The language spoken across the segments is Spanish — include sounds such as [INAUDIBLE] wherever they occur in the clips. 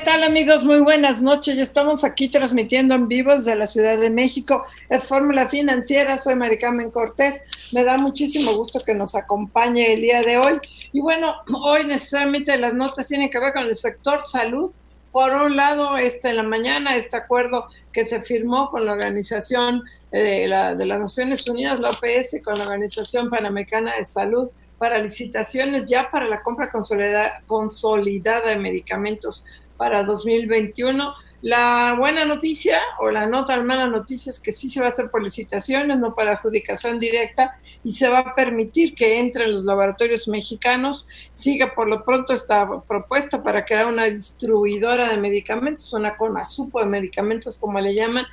Tal amigos? Muy buenas noches. Estamos aquí transmitiendo en vivo desde la Ciudad de México. Es Fórmula Financiera. Soy Maricarmen Cortés. Me da muchísimo gusto que nos acompañe el día de hoy. Y bueno, hoy necesariamente las notas tienen que ver con el sector salud. Por un lado, este, en la mañana, este acuerdo que se firmó con la Organización eh, de, la, de las Naciones Unidas, la OPS, con la Organización Panamericana de Salud, para licitaciones ya para la compra consolidada, consolidada de medicamentos para 2021. La buena noticia o la no tan mala noticia es que sí se va a hacer por licitaciones, no para adjudicación directa, y se va a permitir que entren los laboratorios mexicanos. Siga por lo pronto esta propuesta para crear una distribuidora de medicamentos, una CONASUPO de medicamentos, como le llaman,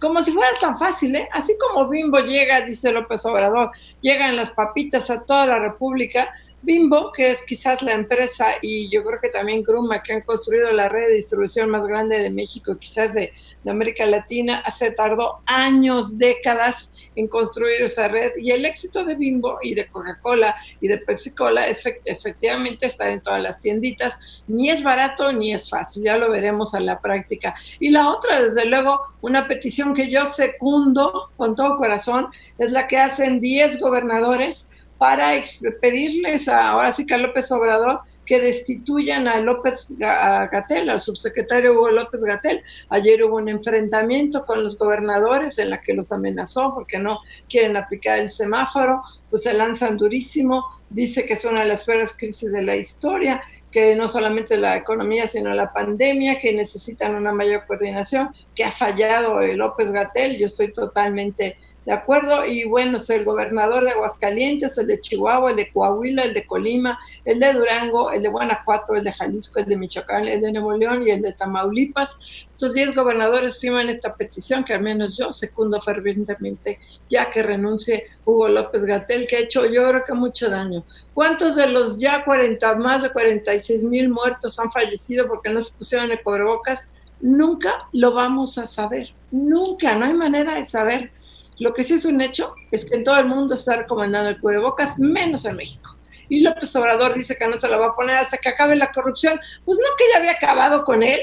como si fuera tan fácil, ¿eh? Así como Bimbo llega, dice López Obrador, llegan las papitas a toda la República, Bimbo, que es quizás la empresa y yo creo que también Gruma, que han construido la red de distribución más grande de México, quizás de, América Latina, hace tardó años, décadas en construir esa red. Y el éxito de Bimbo y de Coca-Cola y de Pepsi-Cola es efectivamente estar en todas las tienditas. Ni es barato ni es fácil, ya lo veremos a la práctica. Y la otra, desde luego, una petición que yo secundo con todo corazón, es la que hacen 10 gobernadores para pedirles a, ahora López Obrador que destituyan a López Gatel, al subsecretario Hugo López Gatel. Ayer hubo un enfrentamiento con los gobernadores en la que los amenazó porque no quieren aplicar el semáforo, pues se lanzan durísimo, dice que es una de las peores crisis de la historia, que no solamente la economía, sino la pandemia, que necesitan una mayor coordinación, que ha fallado López Gatel, yo estoy totalmente ¿de acuerdo? Y bueno, es el gobernador de Aguascalientes, el de Chihuahua, el de Coahuila, el de Colima, el de Durango, el de Guanajuato, el de Jalisco, el de Michoacán, el de Nuevo León y el de Tamaulipas. Estos 10 gobernadores firman esta petición que al menos yo secundo fervientemente, ya que renuncie Hugo López Gatel, que ha hecho yo creo que mucho daño. ¿Cuántos de los ya 40, más de 46 mil muertos han fallecido porque no se pusieron el cubrebocas? Nunca lo vamos a saber, nunca, no hay manera de saber lo que sí es un hecho es que en todo el mundo está recomendando el cubrebocas, menos en México. Y López Obrador dice que no se lo va a poner hasta que acabe la corrupción. Pues no que ya había acabado con él.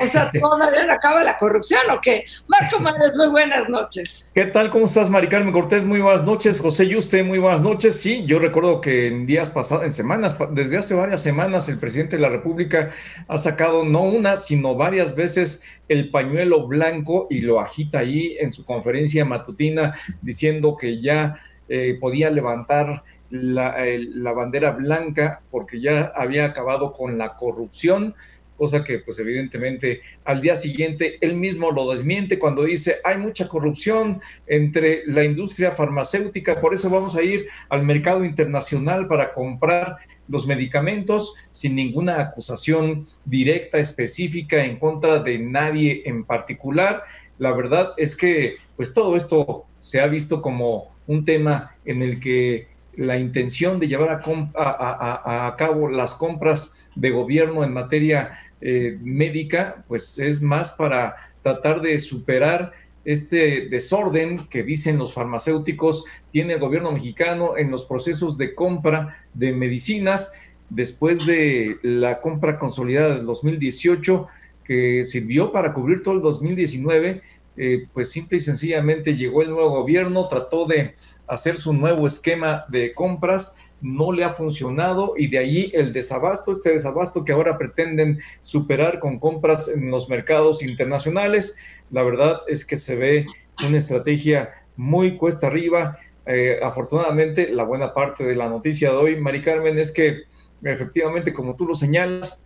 O sea, todavía no acaba la corrupción o qué. Marco [LAUGHS] Madres, muy buenas noches. ¿Qué tal? ¿Cómo estás, Mari Carmen Cortés? Muy buenas noches. José Yuste, muy buenas noches. Sí, yo recuerdo que en días pasados, en semanas, desde hace varias semanas, el presidente de la República ha sacado no una, sino varias veces el pañuelo blanco y lo agita ahí en su conferencia matutina diciendo que ya eh, podía levantar la, la bandera blanca porque ya había acabado con la corrupción cosa que pues evidentemente al día siguiente él mismo lo desmiente cuando dice hay mucha corrupción entre la industria farmacéutica, por eso vamos a ir al mercado internacional para comprar los medicamentos sin ninguna acusación directa, específica en contra de nadie en particular. La verdad es que pues todo esto se ha visto como un tema en el que la intención de llevar a, a cabo las compras de gobierno en materia eh, médica, pues es más para tratar de superar este desorden que dicen los farmacéuticos tiene el gobierno mexicano en los procesos de compra de medicinas. Después de la compra consolidada del 2018 que sirvió para cubrir todo el 2019, eh, pues simple y sencillamente llegó el nuevo gobierno, trató de hacer su nuevo esquema de compras no le ha funcionado y de ahí el desabasto, este desabasto que ahora pretenden superar con compras en los mercados internacionales. La verdad es que se ve una estrategia muy cuesta arriba. Eh, afortunadamente, la buena parte de la noticia de hoy, Mari Carmen, es que efectivamente, como tú lo señalas,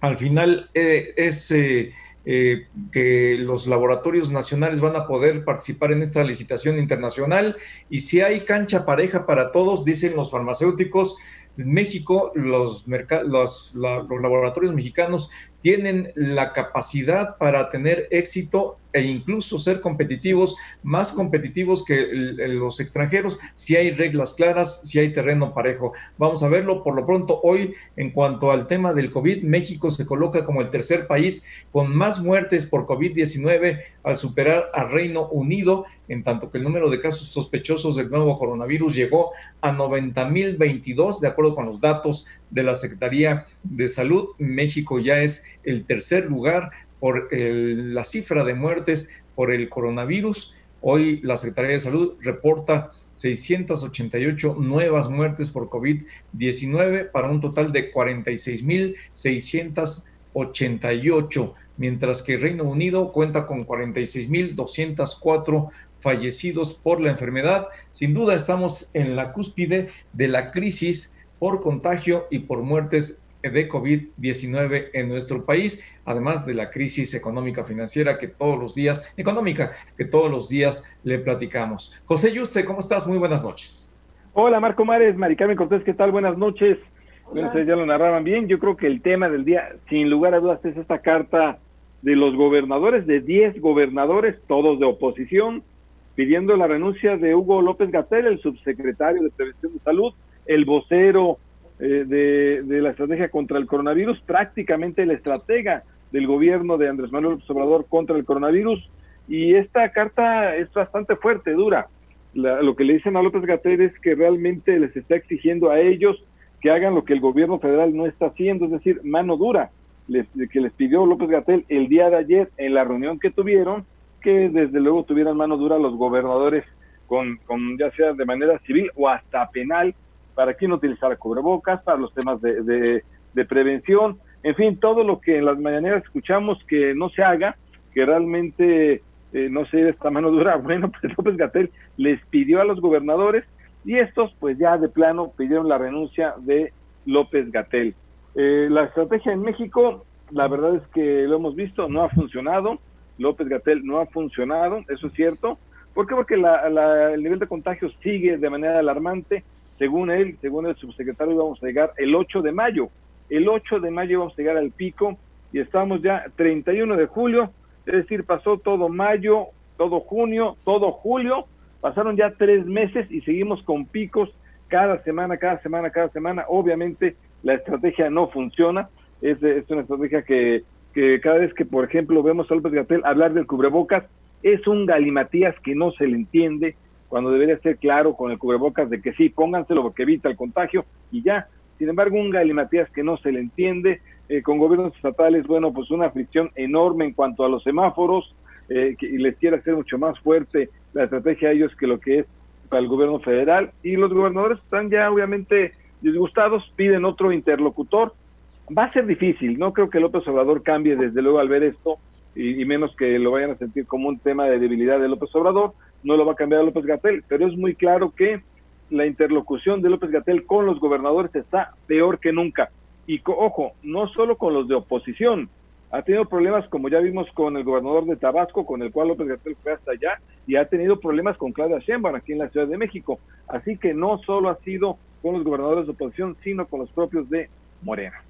al final eh, es... Eh, eh, que los laboratorios nacionales van a poder participar en esta licitación internacional. Y si hay cancha pareja para todos, dicen los farmacéuticos, en México, los, los, los laboratorios mexicanos tienen la capacidad para tener éxito e incluso ser competitivos, más competitivos que los extranjeros, si hay reglas claras, si hay terreno parejo. Vamos a verlo por lo pronto hoy en cuanto al tema del COVID. México se coloca como el tercer país con más muertes por COVID-19 al superar a Reino Unido, en tanto que el número de casos sospechosos del nuevo coronavirus llegó a 90.022, de acuerdo con los datos de la Secretaría de Salud. México ya es el tercer lugar por la cifra de muertes por el coronavirus. Hoy la Secretaría de Salud reporta 688 nuevas muertes por COVID-19 para un total de 46.688, mientras que Reino Unido cuenta con 46.204 fallecidos por la enfermedad. Sin duda estamos en la cúspide de la crisis por contagio y por muertes de COVID-19 en nuestro país, además de la crisis económica financiera que todos los días, económica, que todos los días le platicamos. José Yuste, ¿cómo estás? Muy buenas noches. Hola Marco Mares, Maricarmen Cortés, ¿qué tal? Buenas noches. Ustedes ya lo narraban bien. Yo creo que el tema del día, sin lugar a dudas, es esta carta de los gobernadores, de 10 gobernadores, todos de oposición, pidiendo la renuncia de Hugo López Gatel, el subsecretario de Prevención de Salud, el vocero eh, de, la estrategia contra el coronavirus, prácticamente el estratega del gobierno de Andrés Manuel López Obrador contra el coronavirus. Y esta carta es bastante fuerte, dura. lo que le dicen a López Gatel es que realmente les está exigiendo a ellos que hagan lo que el gobierno federal no está haciendo, es decir, mano dura, les, que les pidió López Gatel el día de ayer en la reunión que tuvieron, que desde luego tuvieran mano dura los gobernadores con, con ya sea de manera civil o hasta penal para quién utilizar cubrebocas, para los temas de, prevención, en fin, todo lo que en las mañaneras escuchamos que no se haga, que realmente eh, no se esta mano dura, [LAUGHS] bueno, pues López Gatel les pidió a los gobernadores y estos pues ya de plano pidieron la renuncia de López Gatel. Eh, la estrategia en México, la verdad es que lo hemos visto, no ha funcionado, López Gatel no ha funcionado, eso es cierto. ¿Por qué? Porque el nivel de contagio sigue de manera alarmante, según él, según el subsecretario, íbamos a llegar el 8 de mayo. El 8 de mayo íbamos a llegar al pico y estamos ya 31 de julio, es decir, pasó todo mayo, todo junio, todo julio, pasaron ya tres meses y seguimos con picos cada semana, cada semana, cada semana. Obviamente la estrategia no funciona, es, es una estrategia que, que cada vez que, por ejemplo, vemos a López Gatel hablar del cubrebocas, es un galimatías que no se le entiende, cuando debería ser claro con el cubrebocas de que sí, pónganselo porque evita el contagio y ya. Sin embargo, un galimatías que no se le entiende, eh, con gobiernos estatales, bueno, pues una fricción enorme en cuanto a los semáforos, eh, que, y les quiere hacer mucho más fuerte la estrategia a ellos que lo que es para el gobierno federal. Y los gobernadores están ya obviamente disgustados, piden otro interlocutor. Va a ser difícil, no creo que López Obrador cambie desde luego al ver esto, y, y menos que lo vayan a sentir como un tema de debilidad de López Obrador, no lo va a cambiar López Gatel, pero es muy claro que la interlocución de López Gatel con los gobernadores está peor que nunca. Y ojo, no solo con los de oposición, ha tenido problemas como ya vimos con el gobernador de Tabasco, con el cual López Gatel fue hasta allá, y ha tenido problemas con Claudia Sheinbaum aquí en la Ciudad de México. Así que no solo ha sido con los gobernadores de oposición, sino con los propios de Morena.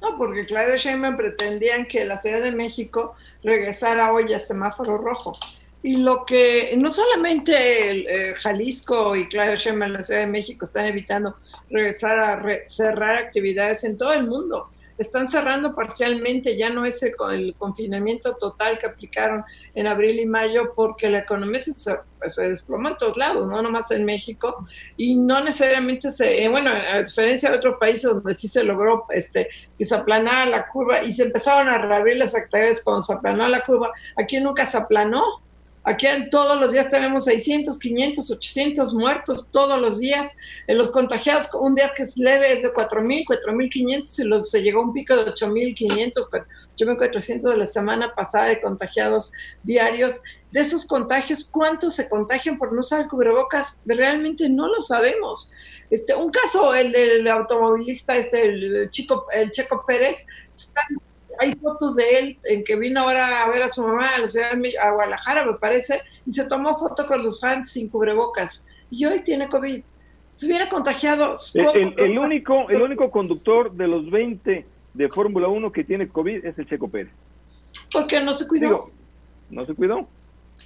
No, porque Claudia Sheinbaum pretendían que la Ciudad de México regresara hoy a semáforo rojo. Y lo que no solamente el, eh, Jalisco y Claudio Sheinbaum en la Ciudad de México están evitando regresar a cerrar actividades en todo el mundo. Están cerrando parcialmente, ya no es el, confinamiento total que aplicaron en abril y mayo porque la economía se, se desploma en todos lados, no nomás en México, y no necesariamente se, eh, bueno, a diferencia de otros países donde sí se logró este, que se aplanara la curva y se empezaron a reabrir las actividades cuando se aplanó la curva, aquí nunca se aplanó, Aquí todos los días tenemos 600, 500, 800 muertos todos los días. En los contagiados, un día que es leve es de 4.000, 4.500 y los, se llegó a un pico de 8.500, 8.400 de la semana pasada de contagiados diarios. De esos contagios, ¿cuántos se contagian por no usar cubrebocas? Realmente no lo sabemos. Este, un caso, el del automovilista, este, el, chico, el Checo Pérez, está hay fotos de él en que vino ahora a ver a su mamá a la ciudad de a Guadalajara, me parece, y se tomó foto con los fans sin cubrebocas. Y hoy tiene COVID. Se hubiera contagiado. El, único, el único conductor de los 20 de Fórmula 1 que tiene COVID es el Checo Pérez. Porque no se cuidó. no se cuidó.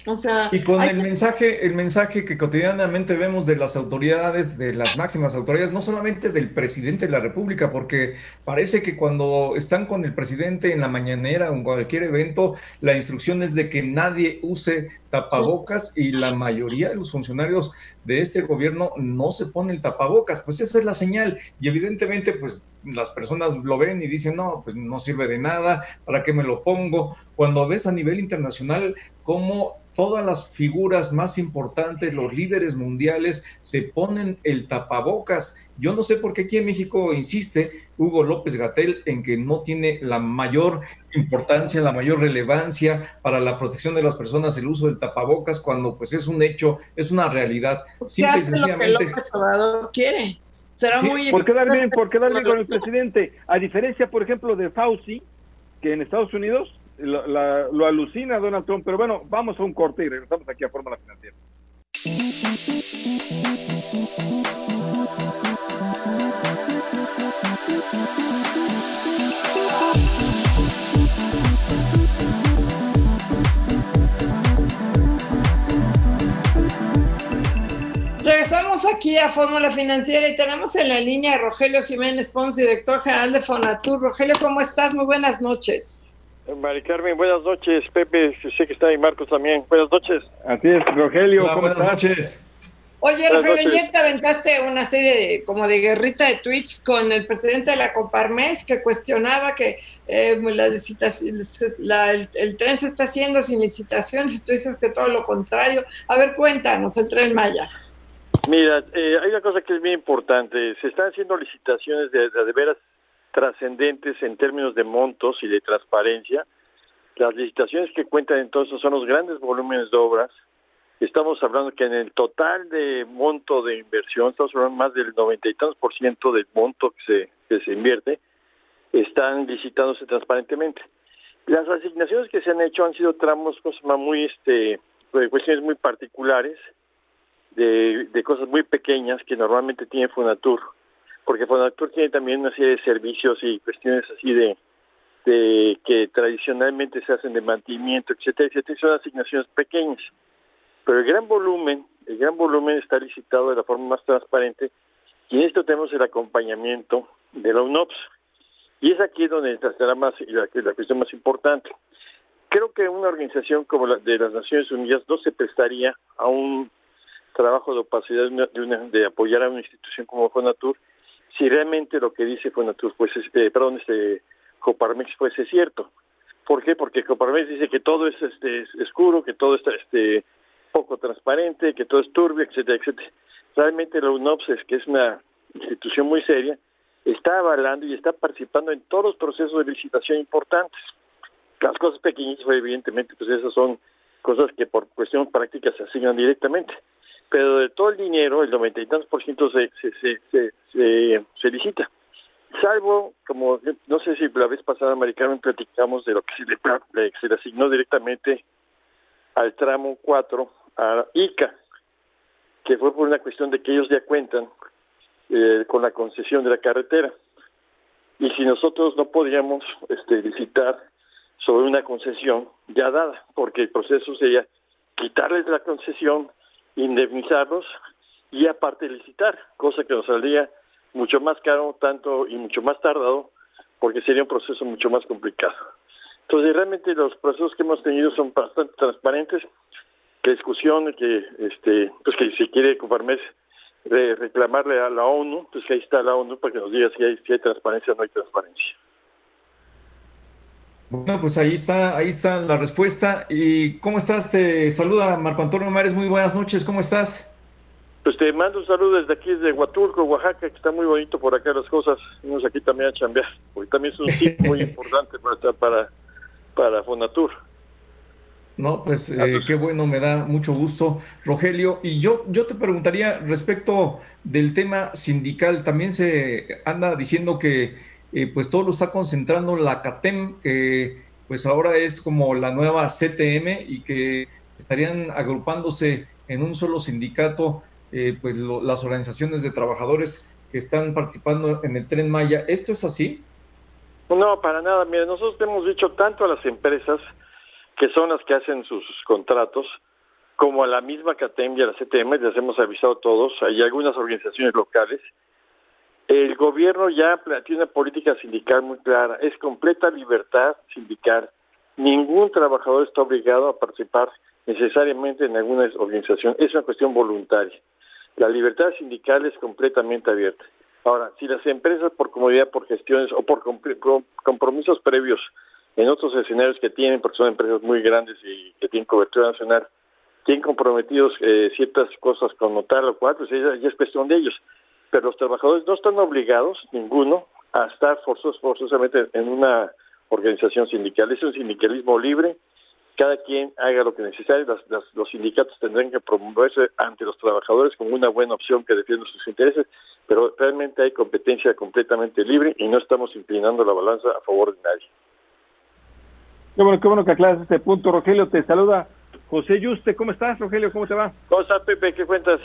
O sea, y con el mensaje, el mensaje que cotidianamente vemos de las autoridades, de las máximas autoridades, no solamente del presidente de la República, porque parece que cuando están con el presidente en la mañanera o en cualquier evento, la instrucción es de que nadie use tapabocas y la mayoría de los funcionarios de este gobierno no se ponen tapabocas, pues esa es la señal y evidentemente pues las personas lo ven y dicen, no, pues no sirve de nada, ¿para qué me lo pongo? Cuando ves a nivel internacional cómo todas las figuras más importantes, los líderes mundiales, se ponen el tapabocas. Yo no sé por qué aquí en México insiste Hugo López Gatel en que no tiene la mayor importancia, la mayor relevancia para la protección de las personas el uso del tapabocas, cuando pues es un hecho, es una realidad. Simple y sencillamente. López Obrador quiere. Será muy ¿Por quedar bien, por quedar bien con el presidente? A diferencia, por ejemplo, de Fauci, que en Estados Unidos lo, lo alucina Donald Trump. Pero bueno, vamos a un corte y regresamos aquí a Fórmula Financiera. Regresamos aquí a Fórmula Financiera y tenemos en la línea a Rogelio Jiménez Pons, director general de Fonatur. Rogelio, ¿cómo estás? Muy buenas noches. Mari Carmen, buenas noches. Pepe, sé que está ahí Marcos también. Buenas noches. Así es, Rogelio. buenas noches. Oye, Rogelio, ya te aventaste una serie de, como de guerrita de tweets con el presidente de la Coparmes que cuestionaba que eh, la licitación, el, tren se está haciendo sin licitaciones y tú dices que todo lo contrario. A ver, cuéntanos, el tren Maya. Mira, eh, hay una cosa que es muy importante. Se están haciendo licitaciones de, de veras trascendentes en términos de montos y de transparencia. Las licitaciones que cuentan entonces son los grandes volúmenes de obras. Estamos hablando que en el total de monto de inversión, estamos hablando más del noventa y tantos por ciento del monto que se, que se invierte, están licitándose transparentemente. Las asignaciones que se han hecho han sido tramos, cosas muy, este, cuestiones muy particulares, de, de cosas muy pequeñas que normalmente tiene Funatur porque Fonactur tiene también una serie de servicios y cuestiones así de, de que tradicionalmente se hacen de mantenimiento, etcétera, etcétera, son asignaciones pequeñas. Pero el gran volumen, el gran volumen está licitado de la forma más transparente y en esto tenemos el acompañamiento de la UNOPS. Y es aquí donde estará más la, la cuestión más importante. Creo que una organización como la de las Naciones Unidas no se prestaría a un trabajo de opacidad de, de apoyar a una institución como Fonatur si realmente lo que dice Fonatur, pues, este, perdón, este Coparmex, es cierto. ¿Por qué? Porque Coparmex dice que todo es este oscuro, que todo está este poco transparente, que todo es turbio, etcétera, etcétera. Realmente la UNOPS, que es una institución muy seria, está avalando y está participando en todos los procesos de licitación importantes. Las cosas pequeñas, evidentemente, pues esas son cosas que por cuestión práctica se asignan directamente pero de todo el dinero, el noventa y tantos por ciento se, se, se, licita. Salvo, como no sé si la vez pasada, americano platicamos de lo que se le, se le asignó directamente al tramo 4 a ICA, que fue por una cuestión de que ellos ya cuentan eh, con la concesión de la carretera. Y si nosotros no podíamos este, licitar sobre una concesión ya dada, porque el proceso sería quitarles la concesión, indemnizarlos y aparte licitar, cosa que nos saldría mucho más caro tanto y mucho más tardado porque sería un proceso mucho más complicado. Entonces realmente los procesos que hemos tenido son bastante transparentes, que discusión, que este, pues que si quiere Coparmes de reclamarle a la ONU, pues que ahí está la ONU para que nos diga si hay, si hay transparencia o no hay transparencia. Bueno, pues ahí está, ahí está la respuesta. ¿Y cómo estás? Te saluda Marco Antonio Mares, muy buenas noches, ¿cómo estás? Pues te mando un saludo desde aquí, desde Huatulco, Oaxaca, que está muy bonito por acá las cosas. Vamos aquí también a chambear, porque también es un sitio [LAUGHS] muy importante para, para, para Fonatur. No, pues eh, qué bueno, me da mucho gusto, Rogelio. Y yo, yo te preguntaría respecto del tema sindical, también se anda diciendo que eh, pues todo lo está concentrando la CATEM, que pues ahora es como la nueva CTM y que estarían agrupándose en un solo sindicato, eh, pues las organizaciones de trabajadores que están participando en el tren Maya. ¿Esto es así? No, para nada. Mire, nosotros hemos dicho tanto a las empresas que son las que hacen sus, contratos, como a la misma CATEM y a la CTM, les hemos avisado todos, hay algunas organizaciones locales. El gobierno ya tiene una política sindical muy clara, es completa libertad sindical. Ningún trabajador está obligado a participar necesariamente en alguna organización, es una cuestión voluntaria. La libertad sindical es completamente abierta. Ahora, si las empresas por comodidad, por gestiones o por compromisos previos en otros escenarios que tienen, porque son empresas muy grandes y que tienen cobertura nacional, tienen comprometidos eh, ciertas cosas con tal o cual, pues ya, es cuestión de ellos. Pero los trabajadores no están obligados, ninguno, a estar forzos, forzosamente en una organización sindical. Es un sindicalismo libre, cada quien haga lo que necesite, los sindicatos tendrán que promoverse ante los trabajadores como una buena opción que defienda sus intereses, pero realmente hay competencia completamente libre y no estamos inclinando la balanza a favor de nadie. Qué bueno, qué bueno que aclaras este punto, Rogelio. Te saluda José Yuste. ¿Cómo estás, Rogelio? ¿Cómo te va? ¿Cómo estás, Pepe? ¿Qué cuentas?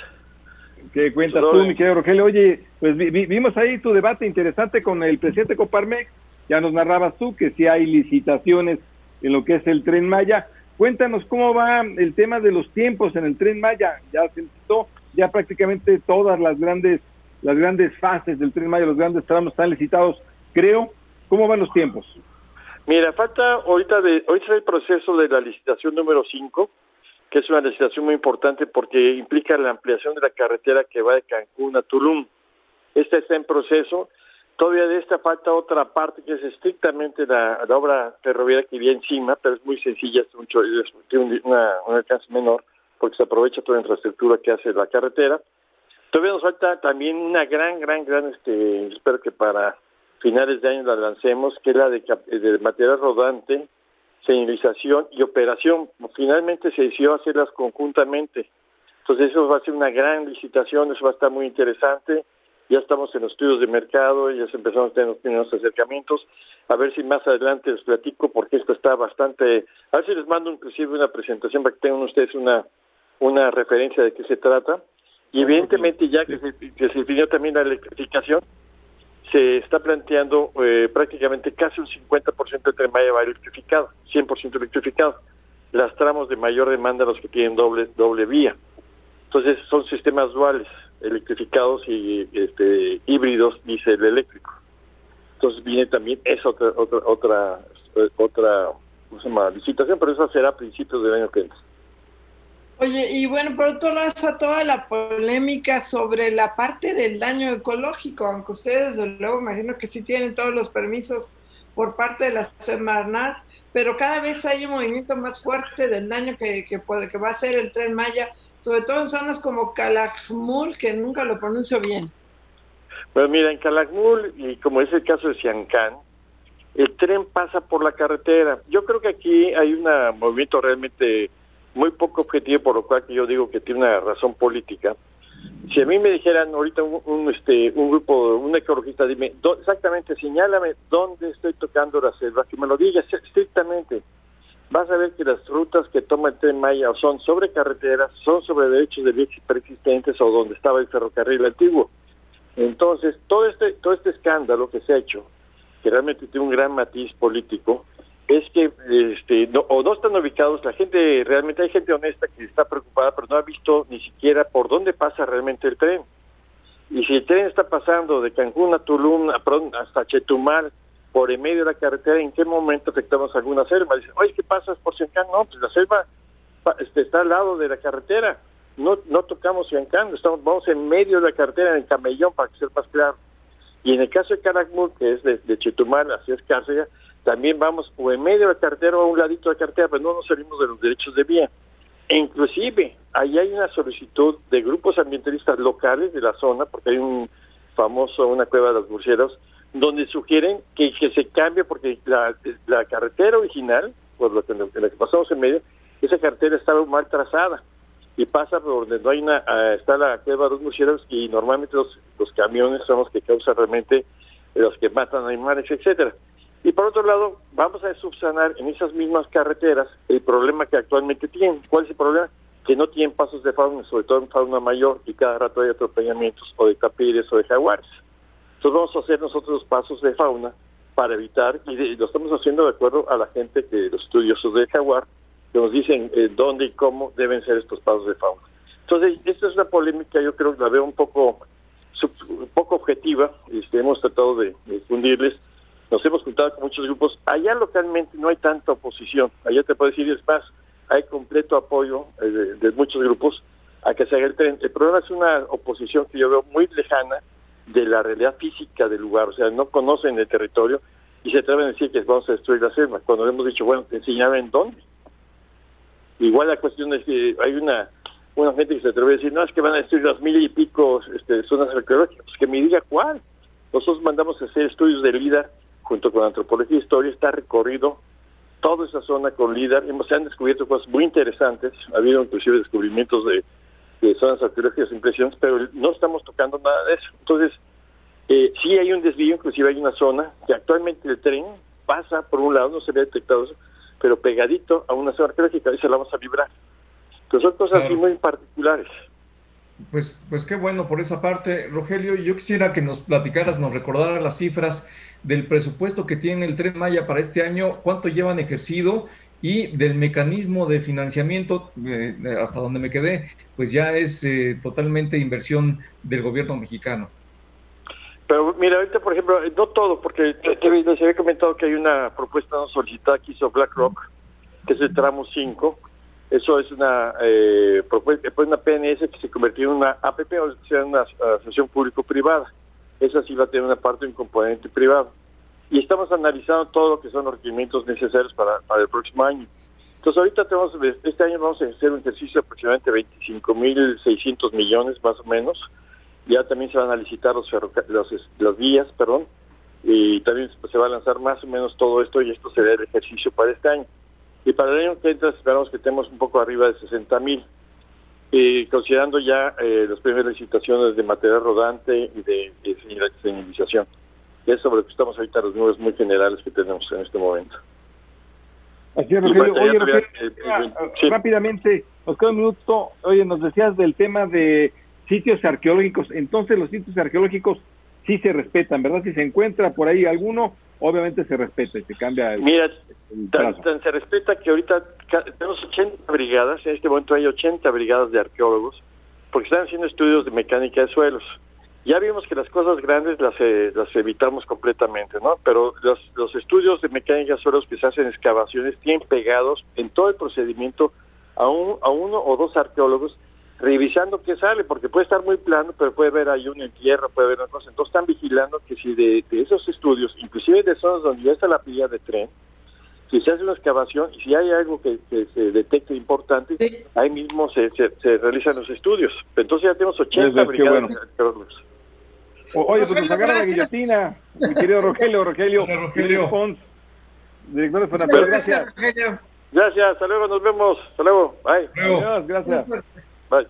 ¿Qué cuentas tú, mi querido Rogelio? Oye, pues vimos ahí tu debate interesante con el presidente Coparmex. Ya nos narrabas tú que si hay licitaciones en lo que es el Tren Maya. Cuéntanos cómo va el tema de los tiempos en el Tren Maya. Ya se licitó, ya prácticamente todas las grandes, las grandes fases del Tren Maya, los grandes tramos están licitados, creo. ¿Cómo van los tiempos? Mira, falta ahorita de, hoy está el proceso de la licitación número 5, que es una licitación muy importante porque implica la ampliación de la carretera que va de Cancún a Tulum. Esta está en proceso. Todavía de esta falta otra parte que es estrictamente la, obra ferroviaria que viene encima, pero es muy sencilla, es mucho, tiene un, un alcance menor porque se aprovecha toda la infraestructura que hace la carretera. Todavía nos falta también una gran, gran, gran, este, espero que para finales de año la lancemos, que es la de, material rodante, señalización y operación. Finalmente se decidió hacerlas conjuntamente. Entonces eso va a ser una gran licitación, eso va a estar muy interesante. Ya estamos en los estudios de mercado, ya empezamos a tener los primeros acercamientos. A ver si más adelante les platico porque esto está bastante... A ver si les mando inclusive una presentación para que tengan ustedes una, una referencia de qué se trata. Y evidentemente ya que se, que se definió también la electrificación, se está planteando eh, prácticamente casi un 50% del tren Maya va electrificado, 100% electrificado. Las tramos de mayor demanda los que tienen doble doble vía. Entonces son sistemas duales, electrificados y este, híbridos diésel eléctrico. Entonces viene también esa otra otra otra otra ¿cómo licitación, pero eso será a principios del año que viene. Oye, y bueno, por otro lado toda la polémica sobre la parte del daño ecológico, aunque ustedes desde luego imagino que sí tienen todos los permisos por parte de la Semarnat, pero cada vez hay un movimiento más fuerte del daño que, que, puede, que va a hacer el tren Maya, sobre todo en zonas como Calakmul, que nunca lo pronuncio bien. Pues mira, en Calakmul, y como es el caso de Siancán, el tren pasa por la carretera. Yo creo que aquí hay un movimiento realmente muy poco objetivo, por lo cual yo digo que tiene una razón política. Si a mí me dijeran ahorita un, este un grupo, un ecologista, dime exactamente, señálame dónde estoy tocando la selva, que me lo diga estrictamente. Vas a ver que las rutas que toma el tren Maya son sobre carreteras, son sobre derechos de vías preexistentes o donde estaba el ferrocarril antiguo. Entonces, todo este todo este escándalo que se ha hecho, que realmente tiene un gran matiz político, es que este, no, o no están ubicados, la gente, realmente hay gente honesta que está preocupada, pero no ha visto ni siquiera por dónde pasa realmente el tren. Y si el tren está pasando de Cancún a Tulum hasta Chetumal, por en medio de la carretera, ¿en qué momento afectamos alguna selva? Dicen, oye, ¿qué pasa por Siancán? No, pues la selva este, está al lado de la carretera. No, no tocamos Siancán, estamos, vamos en medio de la carretera, en el camellón, para que sea más claro. Y en el caso de Caracmul, que es de, de Chetumal hacia Escárcega, también vamos o en medio de la carretera o a un ladito de la carretera, pero no nos salimos de los derechos de vía. E inclusive, ahí hay una solicitud de grupos ambientalistas locales de la zona, porque hay un famoso, una cueva de los murciélagos, donde sugieren que, que se cambie, porque la, la carretera original, por lo que, la que pasamos en medio, esa carretera estaba mal trazada y pasa por donde no hay una, ah, está la cueva de los murciélagos y normalmente los, los camiones son los que causan realmente los que matan animales, etcétera. Y por otro lado, vamos a subsanar en esas mismas carreteras el problema que actualmente tienen. ¿Cuál es el problema? Que no tienen pasos de fauna, sobre todo en fauna mayor, y cada rato hay atropellamientos o de tapires o de jaguares. Entonces vamos a hacer nosotros los pasos de fauna para evitar, y, lo estamos haciendo de acuerdo a la gente, que los estudiosos de jaguar, que nos dicen eh, dónde y cómo deben ser estos pasos de fauna. Entonces, esta es una polémica, yo creo que la veo un poco, un poco objetiva, este, hemos tratado de, difundirles, nos hemos juntado con muchos grupos, allá localmente no hay tanta oposición, allá te puedo decir, es más, hay completo apoyo eh, de, muchos grupos a que se haga el tren. El problema es una oposición que yo veo muy lejana de la realidad física del lugar, o sea, no conocen el territorio y se atreven a decir que vamos a destruir la selva, cuando hemos dicho, bueno, te en dónde. Igual la cuestión es que hay una una gente que se atreve a decir, no, es que van a destruir las mil y pico este, zonas arqueológicas, pues que me diga cuál. Nosotros mandamos a hacer estudios de LIDAR junto con Antropología e Historia, está recorrido toda esa zona con LIDAR, hemos, se han descubierto cosas muy interesantes, ha habido inclusive descubrimientos de de zonas arqueológicas impresiones, pero no estamos tocando nada de eso. Entonces, eh, sí hay un desvío, inclusive hay una zona que actualmente el tren pasa por un lado, no se ve detectado eso, pero pegadito a una zona arqueológica y se la vamos a librar. Entonces son cosas muy particulares. Pues, pues qué bueno por esa parte. Rogelio, yo quisiera que nos platicaras, nos recordaras las cifras del presupuesto que tiene el Tren Maya para este año, cuánto llevan ejercido y del mecanismo de financiamiento, eh, hasta donde me quedé, pues ya es eh, totalmente inversión del gobierno mexicano. Pero mira, ahorita, por ejemplo, no todo, porque les había comentado que hay una propuesta no solicitada que hizo BlackRock, que es el tramo 5. Eso es una eh, propuesta, una PNS que se convirtió en una APP, o sea, una asociación público-privada. Esa sí va a tener una parte, un componente privado y estamos analizando todo lo que son los requerimientos necesarios para, para el próximo año. Entonces ahorita tenemos, este año vamos a hacer un ejercicio de aproximadamente 25.600 millones más o menos. Ya también se van a licitar los, los, los vías, perdón, y también se va a lanzar más o menos todo esto y esto será el ejercicio para este año. Y para el año que entra esperamos que estemos un poco arriba de 60 mil, considerando ya eh, las primeras licitaciones de material rodante y de, de señalización es sobre lo que estamos ahorita los números muy generales que tenemos en este momento. Así es, Rogelio. Oye, Rogelio, rápidamente, nos queda un minuto. Oye, nos decías del tema de sitios arqueológicos. Entonces, los sitios arqueológicos sí se respetan, ¿verdad? Si se encuentra por ahí alguno, obviamente se respeta y se cambia. El, Mira, tan, se respeta que ahorita tenemos 80 brigadas, en este momento hay 80 brigadas de arqueólogos, porque están haciendo estudios de mecánica de suelos. Ya vimos que las cosas grandes las, eh, las evitamos completamente, ¿no? Pero los, los estudios de mecánica suelos que se hacen excavaciones tienen pegados en todo el procedimiento a, un, a uno o dos arqueólogos revisando qué sale, porque puede estar muy plano, pero puede haber ahí un entierro, puede haber una cosa. Entonces están vigilando que si de, esos estudios, inclusive de zonas donde ya está la pilla de tren, si se hace una excavación y si hay algo que, se detecte importante, ahí mismo se, se, realizan los estudios. Entonces ya tenemos 80 brigadas de arqueólogos oye, pues nos agarra la guillotina, mi querido Rogelio, Rogelio, Rogelio. Pons, director de Fonapel, gracias. Gracias, hasta luego, nos vemos, hasta luego, bye. Adiós, gracias. Bye.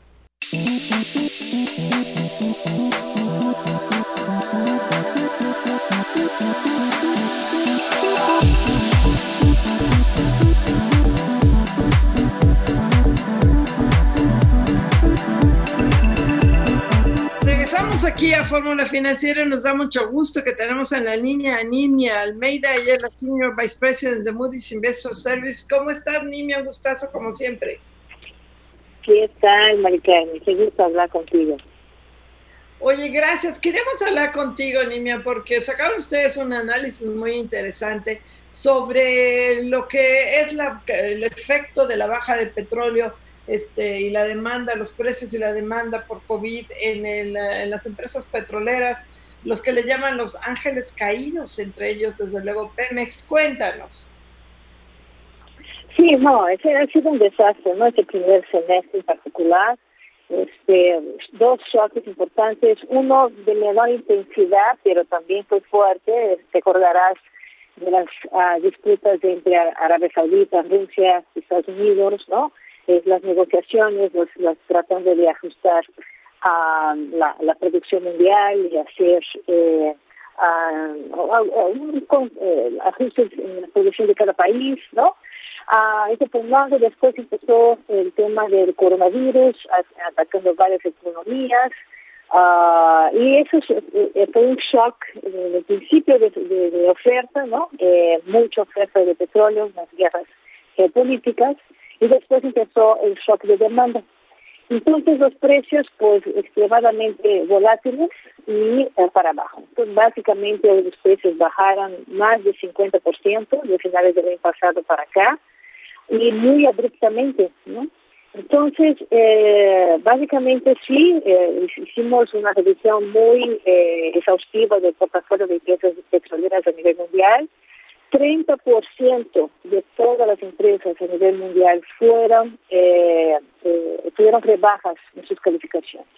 aquí a Fórmula Financiera. Nos da mucho gusto que tenemos a la niña Nimia Almeida. Ella es la Senior Vice President de Moody's Investor Service. ¿Cómo estás, Nimia? Un gustazo, como siempre. ¿Qué tal, Maricarmen? Qué gusto hablar contigo. Oye, gracias. Queremos hablar contigo, Nimia, porque sacaron ustedes un análisis muy interesante sobre lo que es la, el efecto de la baja del petróleo este, y la demanda, los precios y la demanda por COVID en, el, en las empresas petroleras, los que le llaman los ángeles caídos, entre ellos, desde luego, Pemex. Cuéntanos. Sí, no, ese ha sido un desastre, ¿no? Este primer semestre en particular. Este, dos shocks importantes, uno de menor intensidad, pero también fue fuerte, recordarás de las uh, disputas entre Arabia Saudita, Rusia Estados Unidos, ¿no? las negociaciones los, las tratando de ajustar a la, producción mundial y hacer eh, a, eh, ajustes en la producción de cada país, ¿no? Ah, eso por un lado, después empezó el tema del coronavirus, atacando varias economías, ah, y eso eh, fue un shock en el principio de, oferta, ¿no? Eh, mucha oferta de petróleo, las guerras geopolíticas, y después empezó el shock de demanda. Entonces los precios pues extremadamente volátiles y eh, para abajo. Entonces básicamente los precios bajaron más de 50% de finales del año pasado para acá y muy abruptamente, ¿no? Entonces, eh, básicamente sí, eh, hicimos una revisión muy exhaustiva del portafolio de empresas petroleras a nivel mundial 30% de todas las empresas a nivel mundial fueron, eh, eh, tuvieron rebajas en sus calificaciones.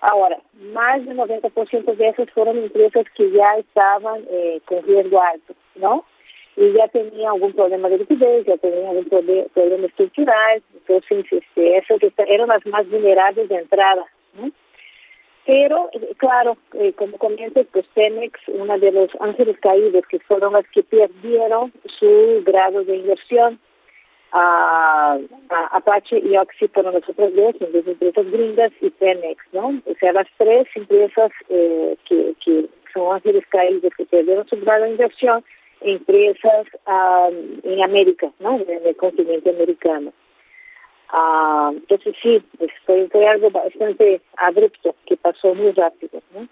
Ahora, más del 90% de esas fueron empresas que ya estaban eh, con riesgo alto, ¿no? Y ya tenían algún problema de liquidez, ya tenían algún problema estructural, entonces este, esas eran las más vulnerables de entrada, ¿no? Pero, eh, claro, eh, como comentas, pues Pemex, una de los ángeles caídos que fueron las que perdieron su grado de inversión. A, Apache y Oxy fueron las otras dos, las empresas gringas y Pemex, ¿no? O sea, las tres empresas eh, que, que son ángeles caídos que perdieron su grado de inversión, empresas en América, ¿no? En el continente americano. Ah, entonces sí, fue, fue, algo bastante abrupto que pasó muy rápido. ¿no?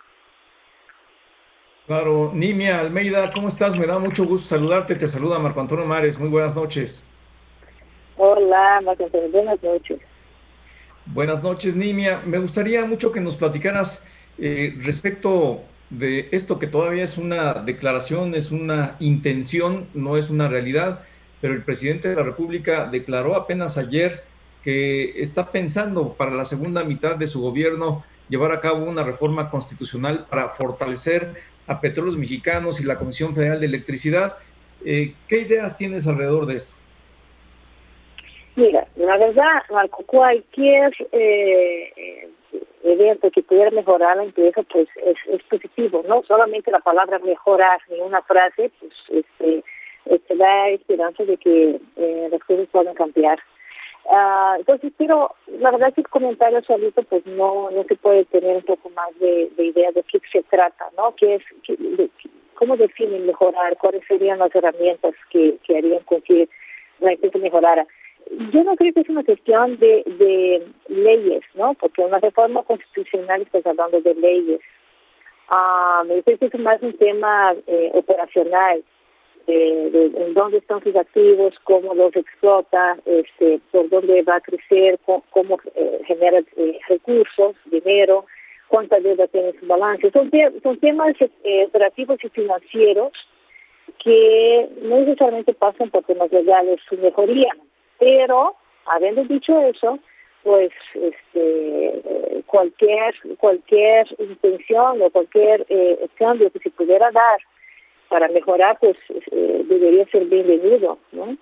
Claro, Nimia Almeida, ¿cómo estás? Me da mucho gusto saludarte. Te saluda Marco Antonio Mares. Muy buenas noches. Hola, Marco Antonio, buenas noches. Buenas noches, Nimia. Me gustaría mucho que nos platicaras eh, respecto de esto que todavía es una declaración, es una intención, no es una realidad, pero el presidente de la República declaró apenas ayer que está pensando para la segunda mitad de su gobierno llevar a cabo una reforma constitucional para fortalecer a Petróleos Mexicanos y la Comisión Federal de Electricidad. Eh, ¿Qué ideas tienes alrededor de esto? Mira, la verdad, Marco, cualquier eh, evento que pudiera mejorar la empresa, pues es, positivo, ¿no? Solamente la palabra mejorar ni una frase, pues este, este da esperanza de que eh, las cosas puedan cambiar. Uh, entonces, pero la verdad que el comentario solito, pues no, no se puede tener un poco más de, idea de qué se trata, ¿no? ¿Qué es, ¿Cómo definen mejorar? ¿Cuáles serían las herramientas que, que harían con que la empresa mejorara? Yo no creo que es una cuestión de, de leyes, ¿no? Porque una reforma constitucional está hablando de leyes. Uh, me parece que es más un tema eh, operacional de, en dónde están sus activos, cómo los explota, este, por dónde va a crecer, cómo, eh, genera eh, recursos, dinero, cuánta deuda tiene su balance. Son, son temas eh, operativos y financieros que no necesariamente pasan por temas legales su mejoría, pero habiendo dicho eso, pues este cualquier cualquier intención o cualquier cambio que se pudiera dar para mejorar, pues eh, debería ser bienvenido, ¿no?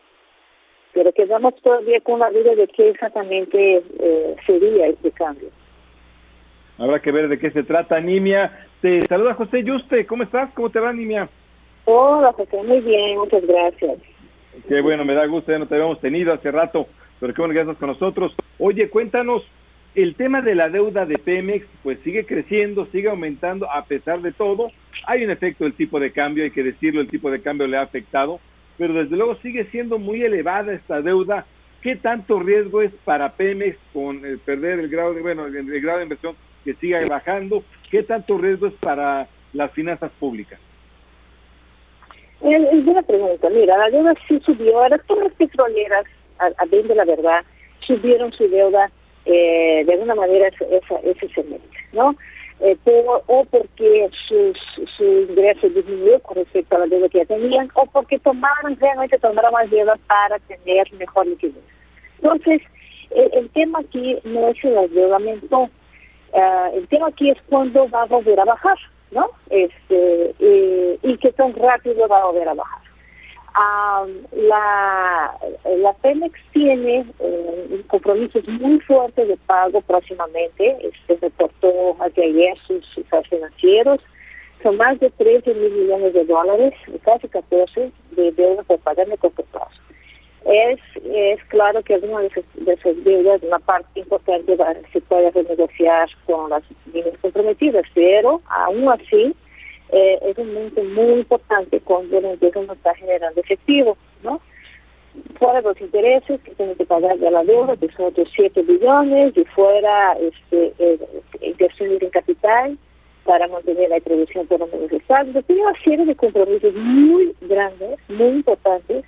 Pero quedamos todavía con la duda de qué exactamente eh, sería este cambio. Habrá que ver de qué se trata, Nimia. Te saluda José Yuste. ¿Cómo estás? ¿Cómo te va, Nimia? Hola, José. Muy bien, muchas gracias. Qué bueno, me da gusto. Ya no te habíamos tenido hace rato, pero qué bueno que estás con nosotros. Oye, cuéntanos, el tema de la deuda de Pemex pues sigue creciendo, sigue aumentando a pesar de todo. Hay un efecto del tipo de cambio, hay que decirlo, el tipo de cambio le ha afectado, pero desde luego sigue siendo muy elevada esta deuda. ¿Qué tanto riesgo es para Pemex con el perder el grado de, bueno, el, grado de inversión que siga bajando? ¿Qué tanto riesgo es para las finanzas públicas? Es buena pregunta. Mira, la deuda sí subió. Las petroleras, a, bien de la verdad, subieron su deuda eh, de alguna manera esa, ese se ¿no? Eh, o porque su, su disminuyó con respecto a la deuda que ya tenían, o porque tomaron, realmente tomaron más deuda para tener mejor liquidez. Entonces, el, tema aquí no es el endeudamiento, uh, el tema aquí es cuándo va a volver a bajar, ¿no? Este, eh, y qué tan rápido va a volver a bajar la, la Pemex tiene eh, compromisos muy fuertes de pago próximamente. Este reportó hace ayer sus cifras financieros. son más de 13 mil millones de dólares, casi 14, de deuda por pagar de corto plazo. Es, es claro que alguna de esas, deudas, una parte importante se puede renegociar con las líneas comprometidas, pero aún así eh, es un monto muy importante cuando la empresa no está generando efectivo, ¿no? Fuera los intereses que tiene que pagar de la deuda, que son otros 7 billones, y fuera este, eh, inversiones en capital, para mantener la producción por los estados. Tiene una serie de compromisos muy grandes, muy importantes,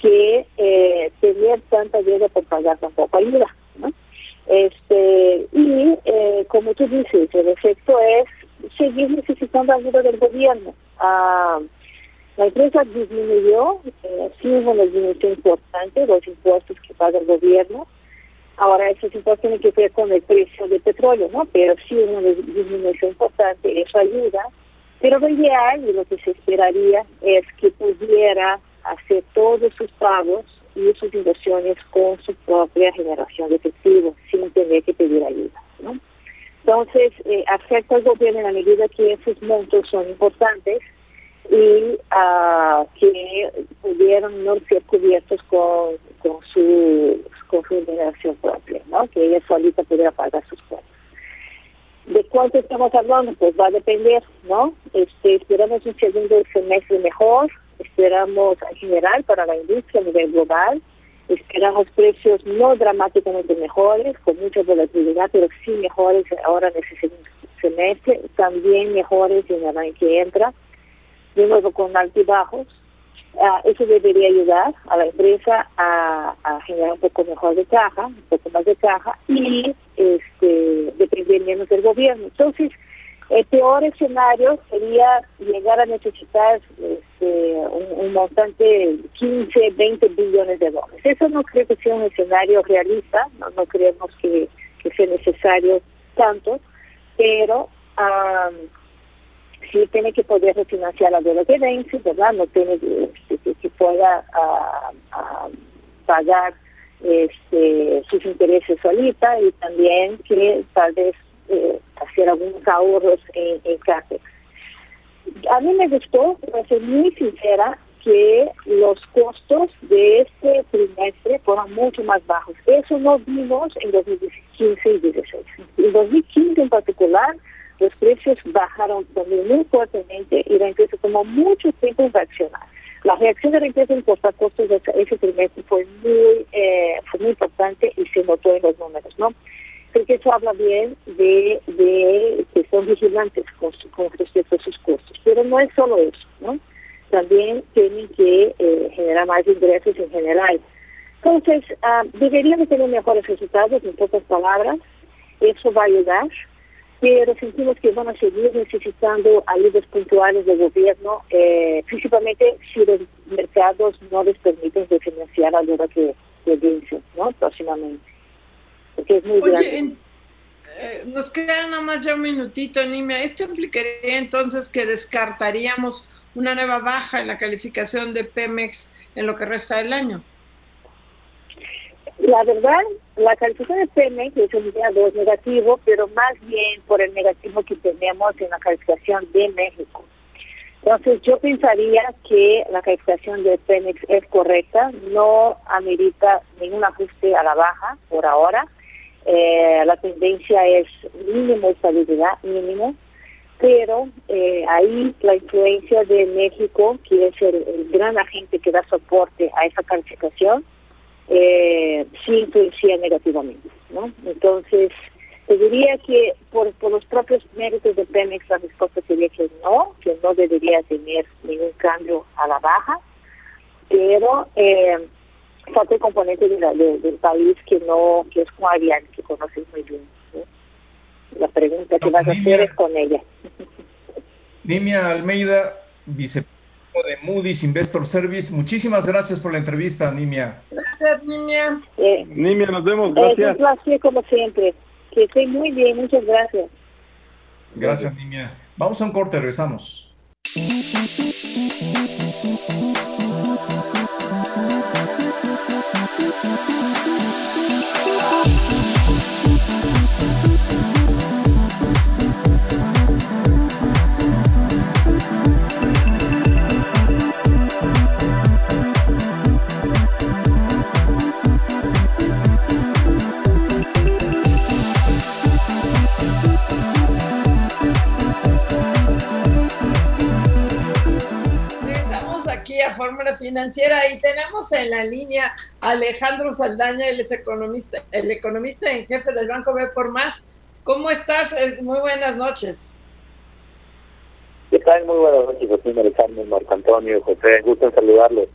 que eh, tener tanta deuda por pagar tampoco ayuda. ¿no? Este, y eh, como tú dices, el efecto es seguir necesitando ayuda del gobierno. Ah, la empresa disminuyó, eh, sí hubo una disminución importante los impuestos que paga el gobierno, Ahora, eso impuestos tiene que ver con el precio del petróleo, ¿no? Pero sí una disminución importante, eso ayuda. Pero lo ideal y lo que se esperaría es que pudiera hacer todos sus pagos y sus inversiones con su propia generación de efectivo, sin tener que pedir ayuda, ¿no? Entonces, eh, afecta al gobierno en la medida que esos montos son importantes y uh, que pudieron no ser cubiertos con, su con su generación propia, ¿no? que ella solita pudiera pagar sus cuentas. ¿De cuánto estamos hablando? Pues va a depender, ¿no? Este, esperamos un segundo semestre mejor, esperamos en general para la industria a nivel global, esperamos precios no dramáticamente mejores, con mucha volatilidad, pero sí mejores ahora en ese semestre, también mejores en el año que entra, de nuevo con altibajos, Uh, eso debería ayudar a la empresa a, generar un poco mejor de caja, un poco más de caja y este, depender menos del gobierno. Entonces, el peor escenario sería llegar a necesitar este, un, montante de 15, 20 billones de dólares. Eso no creo que sea un escenario realista, no, no creemos que, que sea necesario tanto, pero sí tiene que poder refinanciar la deuda que ¿verdad? No tiene este, que, pueda ah, pagar este, sus intereses solita y también que tal vez eh, hacer algunos ahorros en, en. A mí me gustó, para ser muy sincera, que los costos de este trimestre fueron mucho más bajos. Eso no vimos en 2015 y 2016. En 2015 en particular, los precios bajaron también muy fuertemente y la empresa tomó mucho tiempo en reaccionar. La reacción de la empresa en costa costos de ese trimestre fue muy, eh, fue muy importante y se notó en los números, ¿no? Creo que eso habla bien de, que son vigilantes con, con respecto a sus costos. Pero no es solo eso, ¿no? También tienen que eh, generar más ingresos en general. Entonces, uh, deberíamos tener mejores resultados, en pocas palabras. Eso va a ayudar pero sentimos que van a seguir necesitando ayudas puntuales del gobierno, eh, principalmente si los mercados no les permiten financiar la deuda que, que vence ¿no? próximamente. Porque es muy Oye, eh, nos queda nada más ya un minutito, Nimia. ¿Esto implicaría entonces que descartaríamos una nueva baja en la calificación de Pemex en lo que resta del año? La verdad, la calificación de Pemex es un día 2 negativo, pero más bien por el negativo que tenemos en la calificación de México. Entonces, yo pensaría que la calificación de Pemex es correcta, no amerita ningún ajuste a la baja por ahora. Eh, la tendencia es mínimo estabilidad, mínimo, pero eh, ahí la influencia de México, que es el gran agente que da soporte a esa calificación, eh, sí influencia negativamente. ¿no? Entonces, te diría que por, por los propios méritos de Pemex la respuesta sería que no, que no debería tener ningún cambio a la baja, pero eh, falta el componente de del país que no que es con Ariane, que conoces muy bien. La pregunta que vas a hacer es con ella. Nimia Almeida, vicepresidenta de Moody's Investor Service. Muchísimas gracias por la entrevista, Nimia. Gracias, Nimia. Eh, Nimia, nos vemos. Gracias. Es un placer, como siempre. Que esté muy bien. Muchas gracias. Gracias, Nimia. Vamos a un corte, regresamos. Financiera, y tenemos en la línea a Alejandro Saldaña, él es economista, el economista en jefe del Banco B por Más. ¿Cómo estás? Eh, muy buenas noches. ¿Qué tal? Muy buenas noches, José Alejandro, Marco Antonio, José, gusto en saludarlos.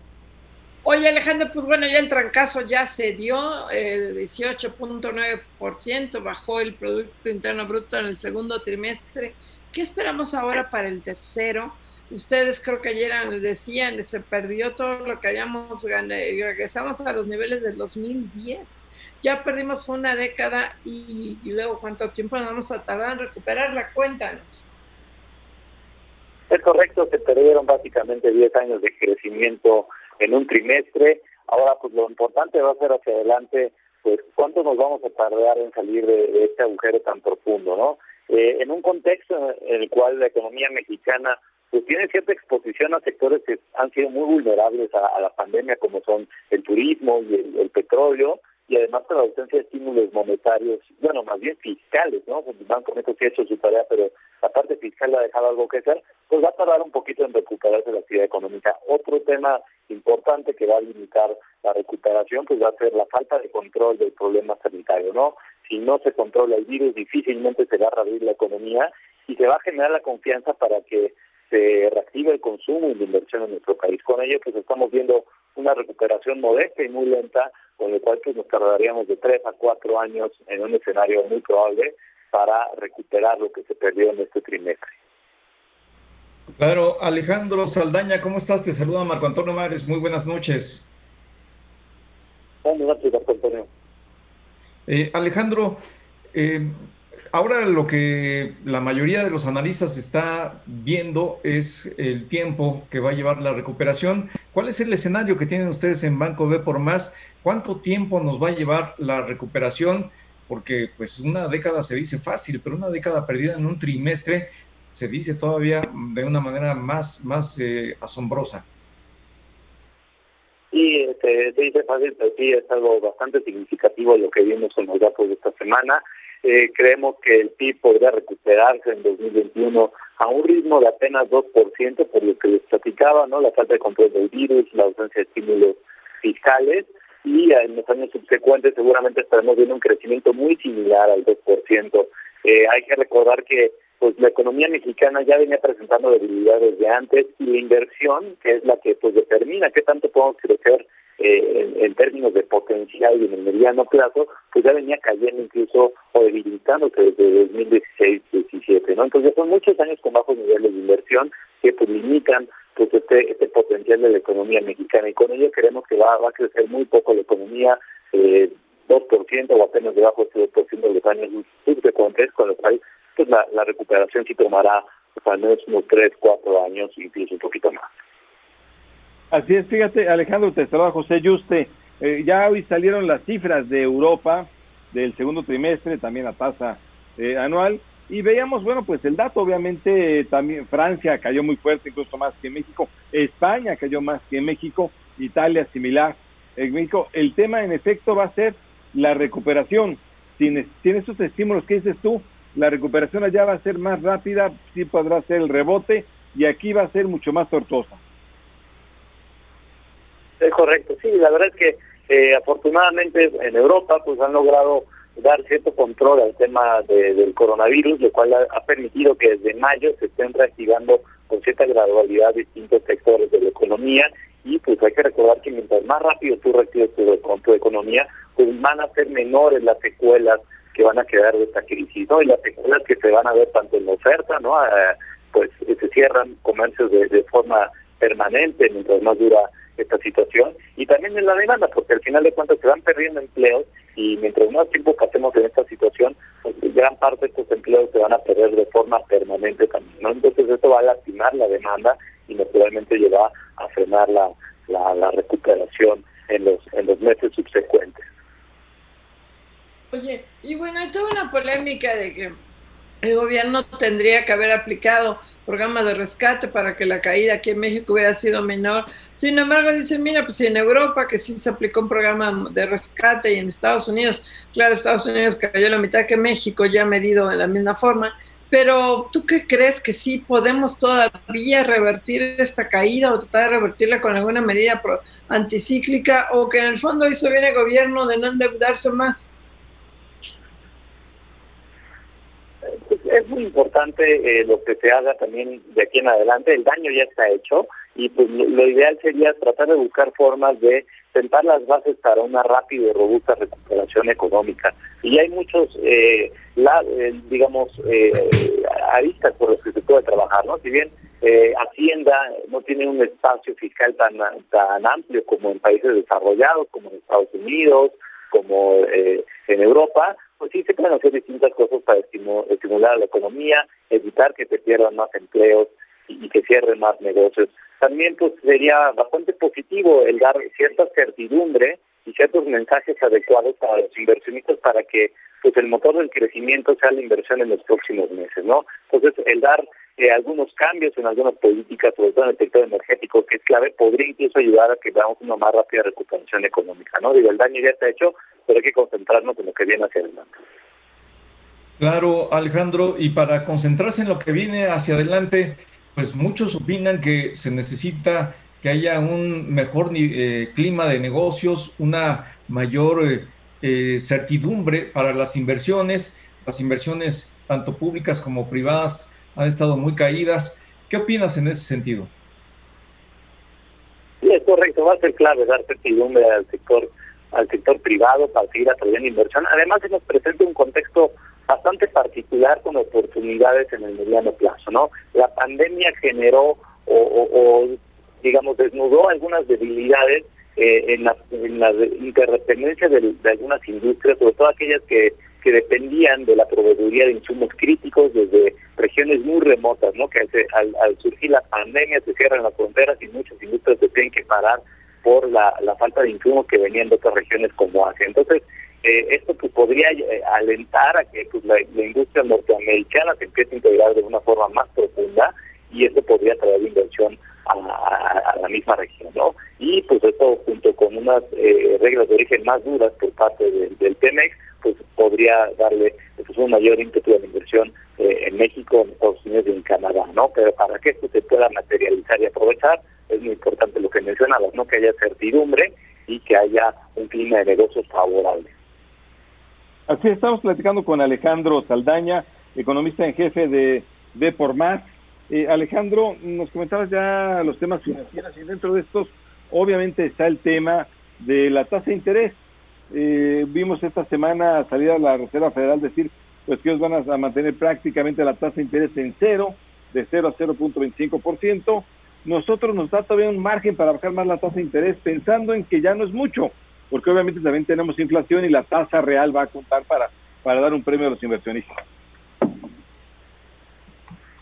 Oye, Alejandro, pues bueno, ya el trancazo ya se dio, eh, 18.9%, bajó el Producto Interno Bruto en el segundo trimestre. ¿Qué esperamos ahora para el tercero? Ustedes creo que ayer decían, se perdió todo lo que habíamos ganado, regresamos a los niveles del 2010. Ya perdimos una década y, y luego cuánto tiempo nos vamos a tardar en recuperarla, cuéntanos. Es correcto, se perdieron básicamente 10 años de crecimiento en un trimestre. Ahora, pues lo importante va a ser hacia adelante, pues cuánto nos vamos a tardar en salir de, este agujero tan profundo, ¿no? Eh, en un contexto en el cual la economía mexicana pues tiene cierta exposición a sectores que han sido muy vulnerables a, la pandemia, como son el turismo y el, petróleo, y además con la ausencia de estímulos monetarios, bueno, más bien fiscales, ¿no? El Banco México sí ha hecho su tarea, pero la parte fiscal ha dejado algo que hacer, pues va a tardar un poquito en recuperarse la actividad económica. Otro tema importante que va a limitar la recuperación, pues va a ser la falta de control del problema sanitario, ¿no? Si no se controla el virus, difícilmente se va a reabrir la economía y se va a generar la confianza para que se reactive el consumo y la inversión en nuestro país. Con ello, pues estamos viendo una recuperación modesta y muy lenta, con lo cual pues nos tardaríamos de tres a cuatro años en un escenario muy probable para recuperar lo que se perdió en este trimestre. Claro, Alejandro Saldaña, ¿cómo estás? Te saluda Marco Antonio Mares, muy buenas noches. Buenas noches, Marco Antonio. Eh, Alejandro, eh, ahora lo que la mayoría de los analistas está viendo es el tiempo que va a llevar la recuperación. ¿Cuál es el escenario que tienen ustedes en Banco B por más? ¿Cuánto tiempo nos va a llevar la recuperación? Porque pues una década se dice fácil, pero una década perdida en un trimestre se dice todavía de una manera más, más eh, asombrosa. Sí, se, dice fácil, pero sí es algo bastante significativo lo que vimos en los datos de esta semana. Eh, creemos que el PIB podría recuperarse en 2021 a un ritmo de apenas 2%, por lo que les platicaba, ¿no? La falta de control del virus, la ausencia de estímulos fiscales y en los años subsecuentes seguramente estaremos viendo un crecimiento muy similar al 2%. Eh, hay que recordar que pues la economía mexicana ya venía presentando debilidades de antes y la inversión, que es la que pues determina qué tanto podemos crecer eh, en, términos de potencial y en el mediano plazo, pues ya venía cayendo incluso o debilitándose desde 2016-17, ¿no? Entonces son muchos años con bajos niveles de inversión que pues limitan pues este, este potencial de la economía mexicana y con ello queremos que va, va a crecer muy poco la economía, eh, 2% o apenas debajo de ese 2% de los años subsecuentes, con lo cual pues la, la recuperación sí tomará pues, al menos unos 3, 4 años, incluso un poquito más. Así es, fíjate, Alejandro, te saluda José Yuste. Eh, ya hoy salieron las cifras de Europa del segundo trimestre, también la tasa eh, anual, y veíamos, bueno, pues el dato, obviamente, también Francia cayó muy fuerte, incluso más que México, España cayó más que México, Italia similar. En México, el tema en efecto va a ser la recuperación. Sin, sin esos estímulos que dices tú, la recuperación allá va a ser más rápida, sí podrá ser el rebote, y aquí va a ser mucho más tortuosa. Es correcto, sí, la verdad es que eh, afortunadamente en Europa pues han logrado dar cierto control al tema del coronavirus, lo cual ha, permitido que desde mayo se estén reactivando con cierta gradualidad distintos sectores de la economía y pues hay que recordar que mientras más rápido tú reactives tu, tu economía, pues van a ser menores las secuelas que van a quedar de esta crisis, ¿no? Y las secuelas que se van a ver tanto en la oferta, ¿no? Eh, pues se cierran comercios de, de forma permanente mientras más dura esta situación y también en la demanda, porque al final de cuentas se van perdiendo empleos y mientras más tiempo pasemos en esta situación, pues gran parte de estos empleos se van a perder de forma permanente también, ¿no? Entonces esto va a lastimar la demanda y naturalmente lleva a frenar la, la, recuperación en los, en los meses subsecuentes. Oye, y bueno, hay toda una polémica de que el gobierno tendría que haber aplicado programa de rescate para que la caída aquí en México hubiera sido menor. Sin embargo, dicen, mira, pues en Europa que sí se aplicó un programa de rescate y en Estados Unidos, claro, Estados Unidos cayó la mitad que México, ya medido de la misma forma, pero ¿tú qué crees que sí podemos todavía revertir esta caída o tratar de revertirla con alguna medida anticíclica o que en el fondo hizo bien el gobierno de no endeudarse más? Pues, es muy importante eh, lo que se haga también de aquí en adelante. El daño ya está hecho y pues lo, ideal sería tratar de buscar formas de sentar las bases para una rápida y robusta recuperación económica. Y hay muchos, eh, la, eh, digamos, eh, aristas por los que se puede trabajar, ¿no? Si bien eh, Hacienda no tiene un espacio fiscal tan, tan amplio como en países desarrollados, como en Estados Unidos, como eh, en Europa, pues sí se pueden hacer distintas cosas para estimular la economía, evitar que se pierdan más empleos y, que cierren más negocios. También pues sería bastante positivo el dar cierta certidumbre y ciertos mensajes adecuados para los inversionistas para que pues el motor del crecimiento sea la inversión en los próximos meses, ¿no? Entonces, el dar eh, algunos cambios en algunas políticas, sobre todo en el sector energético, que es clave, podría incluso ayudar a que veamos una más rápida recuperación económica, ¿no? Digo, el daño ya está hecho, pero hay que concentrarnos en lo que viene hacia adelante. Claro, Alejandro, y para concentrarse en lo que viene hacia adelante, pues muchos opinan que se necesita que haya un mejor eh, clima de negocios, una mayor eh, eh, certidumbre para las inversiones. Las inversiones, tanto públicas como privadas, han estado muy caídas. ¿Qué opinas en ese sentido? Sí, es correcto. Va a ser clave dar certidumbre al sector al sector privado para seguir atrayendo inversión. Además, se nos presenta un contexto bastante particular con oportunidades en el mediano plazo, ¿no? La pandemia generó o, digamos, desnudó algunas debilidades eh, en, la, en interdependencia de, algunas industrias, sobre todo aquellas que, que dependían de la proveeduría de insumos críticos desde regiones muy remotas, ¿no? Que al, al surgir la pandemia se cierran las fronteras y muchas industrias se tienen que parar por la, falta de insumos que venían de otras regiones como Asia. Entonces, eh, esto pues, podría eh, alentar a que pues, la, industria norteamericana se empiece a integrar de una forma más profunda y esto podría traer inversión a, la misma región, ¿no? Y pues esto junto con unas eh, reglas de origen más duras por parte del TEMEX, pues podría darle pues, un mayor ímpetu a la inversión en México, en Estados Unidos y en Canadá, ¿no? Pero para que esto se pueda materializar y aprovechar, es muy importante lo que mencionabas, ¿no? Que haya certidumbre y que haya un clima de negocios favorable. Así estamos platicando con Alejandro Saldaña, economista en jefe de B por Más. Eh, Alejandro, nos comentabas ya los temas financieros y dentro de estos, obviamente está el tema de la tasa de interés. Eh, vimos esta semana salir a la Reserva Federal decir pues que ellos van a, mantener prácticamente la tasa de interés en cero, de 0 a 0.25%. Nosotros nos da todavía un margen para bajar más la tasa de interés pensando en que ya no es mucho porque obviamente también tenemos inflación y la tasa real va a contar para, para dar un premio a los inversionistas.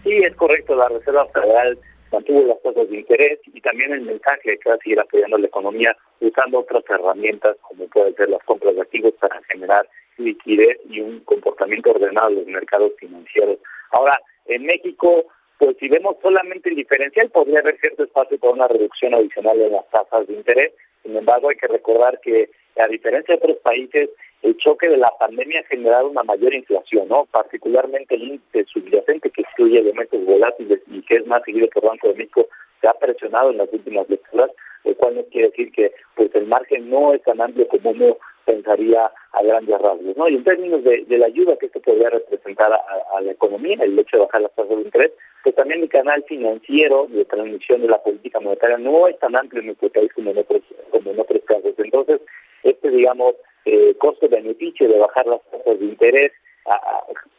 Sí, es correcto, la Reserva Federal mantuvo las tasas de interés y también el mensaje que va a seguir apoyando la economía usando otras herramientas como pueden ser las compras de activos para generar liquidez y un comportamiento ordenado en los mercados financieros. Ahora, en México, pues si vemos solamente el diferencial, podría haber cierto espacio para una reducción adicional en las tasas de interés, sin embargo, hay que recordar que, a diferencia de otros países, el choque de la pandemia ha generado una mayor inflación, ¿no? Particularmente el índice subyacente que excluye elementos volátiles y que es más seguido por Banco de México se ha presionado en las últimas lecturas, lo cual no quiere decir que pues el margen no es tan amplio como uno pensaría a grandes rasgos, ¿no? Y en términos de, la ayuda que esto podría representar a, la economía, el hecho de bajar las tasas de interés, pues también el canal financiero de transmisión de la política monetaria no es tan amplio en nuestro país como en otros, como en otros casos. Entonces, este, digamos, eh, costo-beneficio de bajar las tasas de interés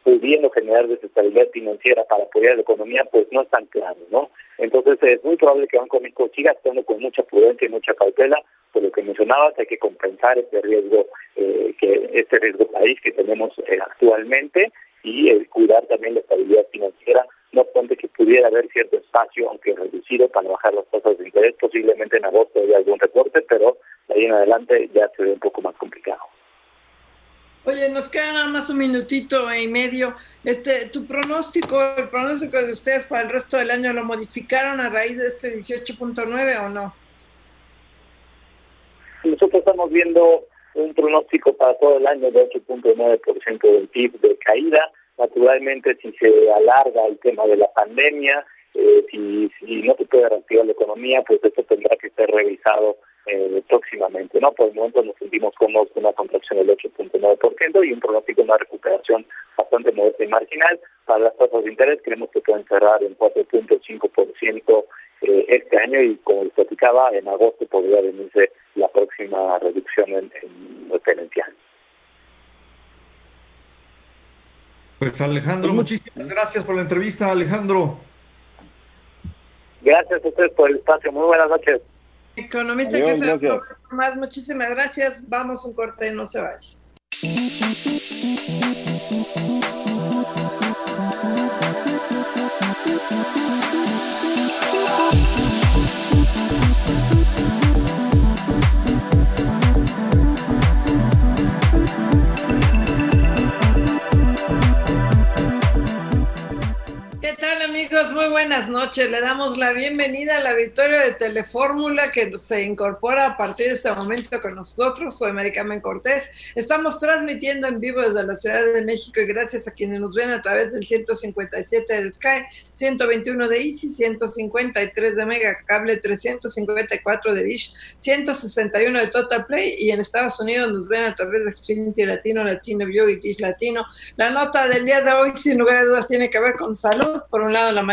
pudiendo generar desestabilidad financiera para apoyar la economía, pues no es tan claro, ¿no? Entonces es muy probable que Banco México siga actuando con mucha prudencia y mucha cautela, por lo que mencionabas, hay que compensar este riesgo, eh, que este riesgo país que tenemos eh, actualmente y eh, cuidar también la estabilidad financiera, no obstante que pudiera haber cierto espacio, aunque reducido, para bajar las tasas de interés, posiblemente en agosto haya algún recorte, pero de ahí en adelante ya se ve un poco más complicado. Oye, nos queda nada más un minutito y medio. Este, tu pronóstico, el pronóstico de ustedes para el resto del año, ¿lo modificaron a raíz de este 18.9 o no? Nosotros estamos viendo un pronóstico para todo el año de 8.9% del PIB de caída. naturalmente si se alarga el tema de la pandemia, eh, si, si no se puede reactivar la economía, pues esto tendrá que ser revisado eh, próximamente. no Por el momento nos sentimos cómodos con una contracción del 8.9% y un pronóstico de una recuperación bastante modesta y marginal. Para las tasas de interés creemos que pueden cerrar en 4.5% eh, este año y como les platicaba, en agosto podría venirse la próxima reducción en, en referencial. Pues Alejandro, muchísimas gracias por la entrevista, Alejandro. Gracias a ustedes por el espacio. Muy buenas noches. Economista que más, muchísimas gracias. Vamos un corte, no se vaya. Muy buenas noches. Le damos la bienvenida a la victoria de Telefórmula que se incorpora a partir de este momento con nosotros. Soy Maricamen Cortés. Estamos transmitiendo en vivo desde la Ciudad de México y gracias a quienes nos ven a través del 157 de Sky, 121 de Easy, 153 de Mega Cable, 354 de Dish, 161 de Total Play y en Estados Unidos nos ven a través de Xfinity Latino, Latino View y Dish Latino. La nota del día de hoy, sin lugar a dudas, tiene que ver con salud. Por un lado, la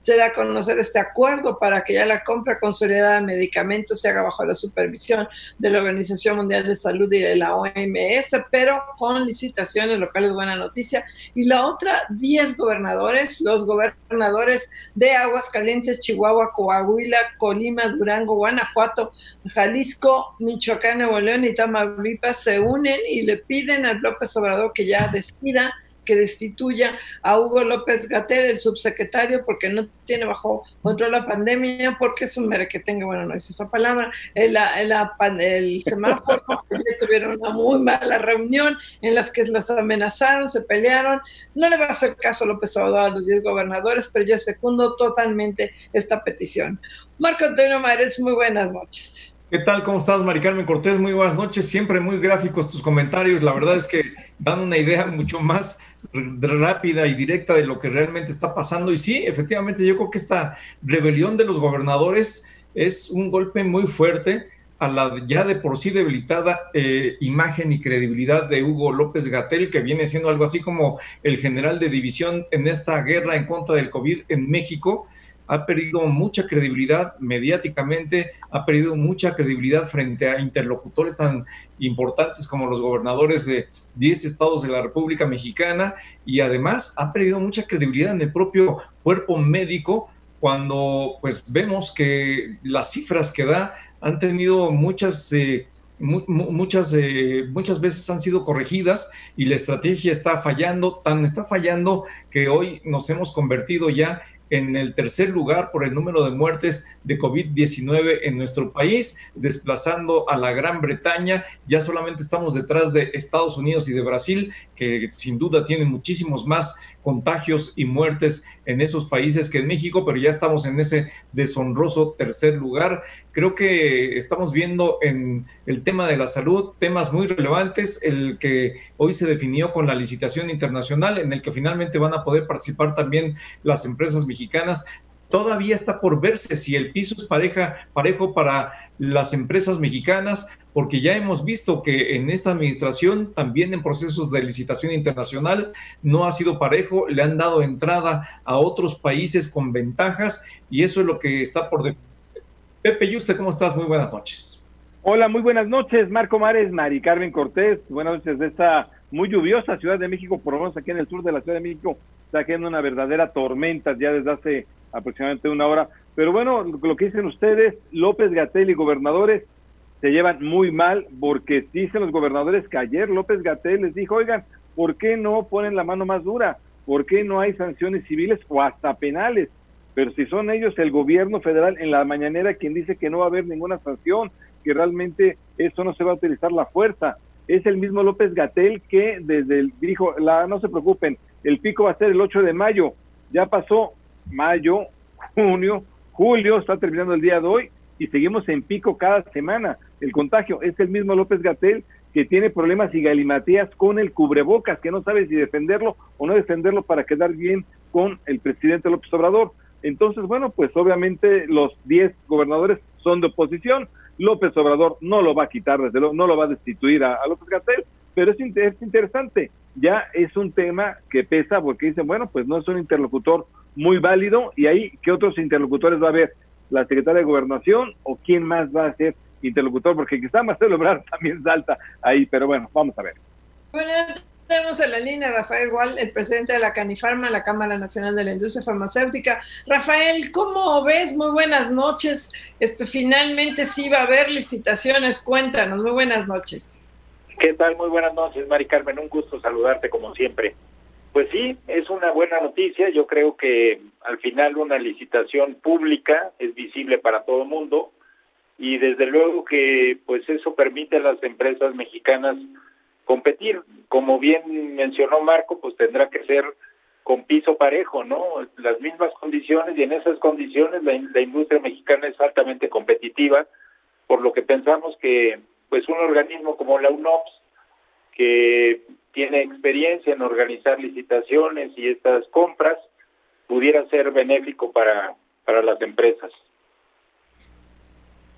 se da a conocer este acuerdo para que ya la compra consolidada de medicamentos se haga bajo la supervisión de la Organización Mundial de Salud y de la OMS, pero con licitaciones, lo cual es buena noticia. Y la otra, 10 gobernadores, los gobernadores de Aguascalientes, Chihuahua, Coahuila, Colima, Durango, Guanajuato, Jalisco, Michoacán, Nuevo León y Tamaulipas se unen y le piden al López Obrador que ya despida que destituya a Hugo López Gatel, el subsecretario, porque no tiene bajo control la pandemia, porque es un mere que tenga, bueno, no es esa palabra, el, el, el semáforo, [LAUGHS] tuvieron una muy mala reunión en las que las amenazaron, se pelearon, no le va a hacer caso López Obrador a los 10 gobernadores, pero yo secundo totalmente esta petición. Marco Antonio Mares, muy buenas noches. ¿Qué tal? ¿Cómo estás, Mari Carmen Cortés? Muy buenas noches. Siempre muy gráficos tus comentarios. La verdad es que dan una idea mucho más rápida y directa de lo que realmente está pasando. Y sí, efectivamente, yo creo que esta rebelión de los gobernadores es un golpe muy fuerte a la ya de por sí debilitada eh, imagen y credibilidad de Hugo López Gatel, que viene siendo algo así como el general de división en esta guerra en contra del COVID en México ha perdido mucha credibilidad mediáticamente, ha perdido mucha credibilidad frente a interlocutores tan importantes como los gobernadores de 10 estados de la República Mexicana y además ha perdido mucha credibilidad en el propio cuerpo médico cuando pues vemos que las cifras que da han tenido muchas... Eh, muchas, eh, muchas veces han sido corregidas y la estrategia está fallando, tan está fallando que hoy nos hemos convertido ya en el tercer lugar por el número de muertes de COVID-19 en nuestro país, desplazando a la Gran Bretaña. Ya solamente estamos detrás de Estados Unidos y de Brasil, que sin duda tienen muchísimos más contagios y muertes en esos países que en México, pero ya estamos en ese deshonroso tercer lugar. Creo que estamos viendo en el tema de la salud temas muy relevantes, el que hoy se definió con la licitación internacional, en el que finalmente van a poder participar también las empresas mexicanas todavía está por verse si el piso es pareja, parejo para las empresas mexicanas, porque ya hemos visto que en esta administración, también en procesos de licitación internacional, no ha sido parejo, le han dado entrada a otros países con ventajas y eso es lo que está por... Pepe ¿y usted ¿cómo estás? Muy buenas noches. Hola, muy buenas noches, Marco Mares, Mari Carmen Cortés, buenas noches de esta muy lluviosa Ciudad de México, por lo menos aquí en el sur de la Ciudad de México, está cayendo una verdadera tormenta ya desde hace aproximadamente una hora. Pero bueno, lo que dicen ustedes, López Gatel y gobernadores se llevan muy mal porque dicen los gobernadores que ayer López Gatel les dijo, oigan, ¿por qué no ponen la mano más dura? ¿Por qué no hay sanciones civiles o hasta penales? Pero si son ellos, el gobierno federal, en la mañanera quien dice que no va a haber ninguna sanción, que realmente esto no se va a utilizar la fuerza. Es el mismo López Gatel que desde el, dijo, la, no se preocupen, el pico va a ser el 8 de mayo. Ya pasó mayo, [LAUGHS] junio, julio, está terminando el día de hoy y seguimos en pico cada semana. El contagio es el mismo López Gatel que tiene problemas y galimatías con el cubrebocas, que no sabe si defenderlo o no defenderlo para quedar bien con el presidente López Obrador. Entonces, bueno, pues obviamente los 10 gobernadores son de oposición. López Obrador no lo va a quitar, desde luego, no lo va a destituir a, López Gatel, pero es, es interesante. Ya es un tema que pesa porque dicen, bueno, pues no es un interlocutor muy válido y ahí, ¿qué otros interlocutores va a haber? ¿La secretaria de Gobernación o quién más va a ser interlocutor? Porque quizá Marcelo [LAUGHS] Ebrard también salta ahí, pero bueno, vamos a ver. Bueno, tenemos en la línea Rafael Gual, el presidente de la Canifarma, la Cámara Nacional de la Industria Farmacéutica. Rafael, ¿cómo ves? Muy buenas noches. Este, finalmente sí va a haber licitaciones. Cuéntanos, muy buenas noches. ¿Qué tal? Muy buenas noches, Mari Carmen. Un gusto saludarte como siempre. Pues sí, es una buena noticia. Yo creo que al final una licitación pública es visible para todo el mundo y desde luego que pues eso permite a las empresas mexicanas competir. Como bien mencionó Marco, pues tendrá que ser con piso parejo, ¿no? Las mismas condiciones y en esas condiciones la, industria mexicana es altamente competitiva, por lo que pensamos que pues un organismo como la UNOPS, que tiene experiencia en organizar licitaciones y estas compras, pudiera ser benéfico para, para las empresas.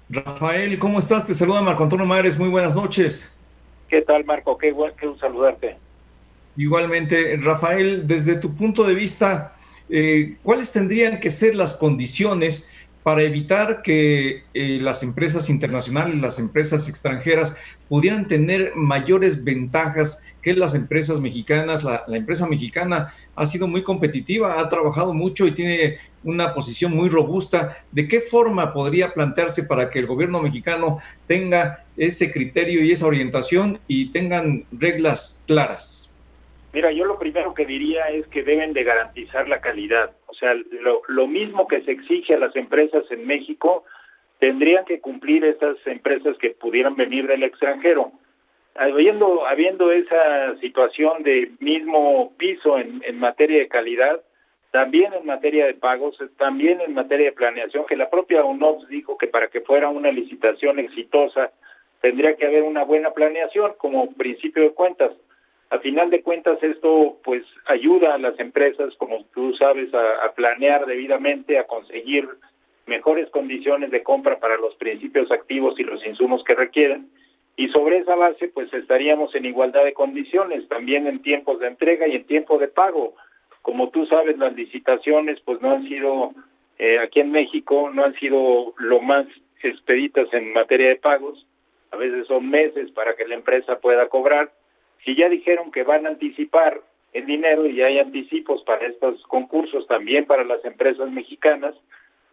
Rafael, ¿cómo estás? Te saluda Marco Antonio Mares, muy buenas noches. ¿Qué tal, Marco? Qué, un saludarte. Igualmente, Rafael, desde tu punto de vista, eh, ¿cuáles tendrían que ser las condiciones para evitar que eh, las empresas internacionales, las empresas extranjeras pudieran tener mayores ventajas que las empresas mexicanas. La, empresa mexicana ha sido muy competitiva, ha trabajado mucho y tiene una posición muy robusta. ¿De qué forma podría plantearse para que el gobierno mexicano tenga ese criterio y esa orientación y tengan reglas claras? Mira, yo lo primero que diría es que deben de garantizar la calidad. O sea, lo, lo mismo que se exige a las empresas en México, tendrían que cumplir estas empresas que pudieran venir del extranjero. Habiendo, habiendo esa situación de mismo piso en, en materia de calidad, también en materia de pagos, también en materia de planeación, que la propia UNOPS dijo que para que fuera una licitación exitosa tendría que haber una buena planeación como principio de cuentas. A final de cuentas, esto pues ayuda a las empresas, como tú sabes, a, planear debidamente, a conseguir mejores condiciones de compra para los principios activos y los insumos que requieren. Y sobre esa base, pues estaríamos en igualdad de condiciones, también en tiempos de entrega y en tiempo de pago. Como tú sabes, las licitaciones, pues no han sido, eh, aquí en México, no han sido lo más expeditas en materia de pagos. A veces son meses para que la empresa pueda cobrar si ya dijeron que van a anticipar el dinero y hay anticipos para estos concursos también para las empresas mexicanas,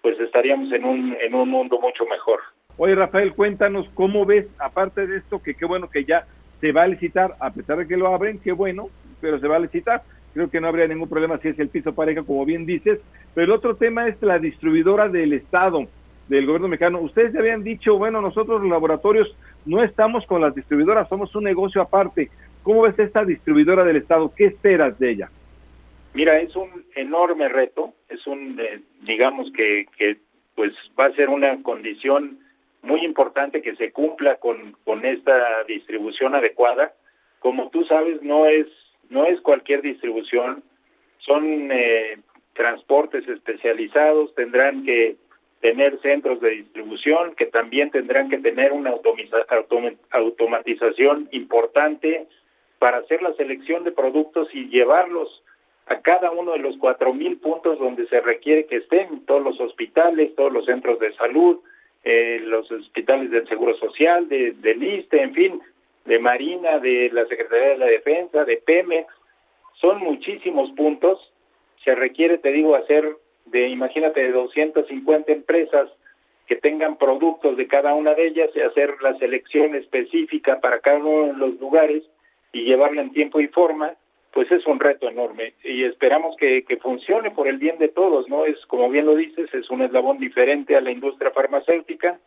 pues estaríamos en un, en un mundo mucho mejor. Oye, Rafael, cuéntanos cómo ves, aparte de esto, que qué bueno que ya se va a licitar, a pesar de que lo abren, qué bueno, pero se va a licitar. Creo que no habría ningún problema si es el piso pareja, como bien dices. Pero el otro tema es la distribuidora del Estado, del gobierno mexicano. Ustedes ya habían dicho, bueno, nosotros los laboratorios no estamos con las distribuidoras, somos un negocio aparte. ¿Cómo ves esta distribuidora del Estado? ¿Qué esperas de ella? Mira, es un enorme reto, es un, eh, digamos que, pues va a ser una condición muy importante que se cumpla con, con esta distribución adecuada. Como tú sabes, no es, no es cualquier distribución, son eh, transportes especializados, tendrán que tener centros de distribución que también tendrán que tener una automatización importante para hacer la selección de productos y llevarlos a cada uno de los cuatro mil puntos donde se requiere que estén, todos los hospitales, todos los centros de salud, eh, los hospitales del Seguro Social, de, del ISTE, en fin, de Marina, de la Secretaría de la Defensa, de Pemex, son muchísimos puntos. Se requiere, te digo, hacer de, imagínate, de 250 empresas que tengan productos de cada una de ellas y hacer la selección específica para cada uno de los lugares y llevarla en tiempo y forma, pues es un reto enorme y esperamos que, funcione por el bien de todos, ¿no? Es, como bien lo dices, es un eslabón diferente a la industria farmacéutica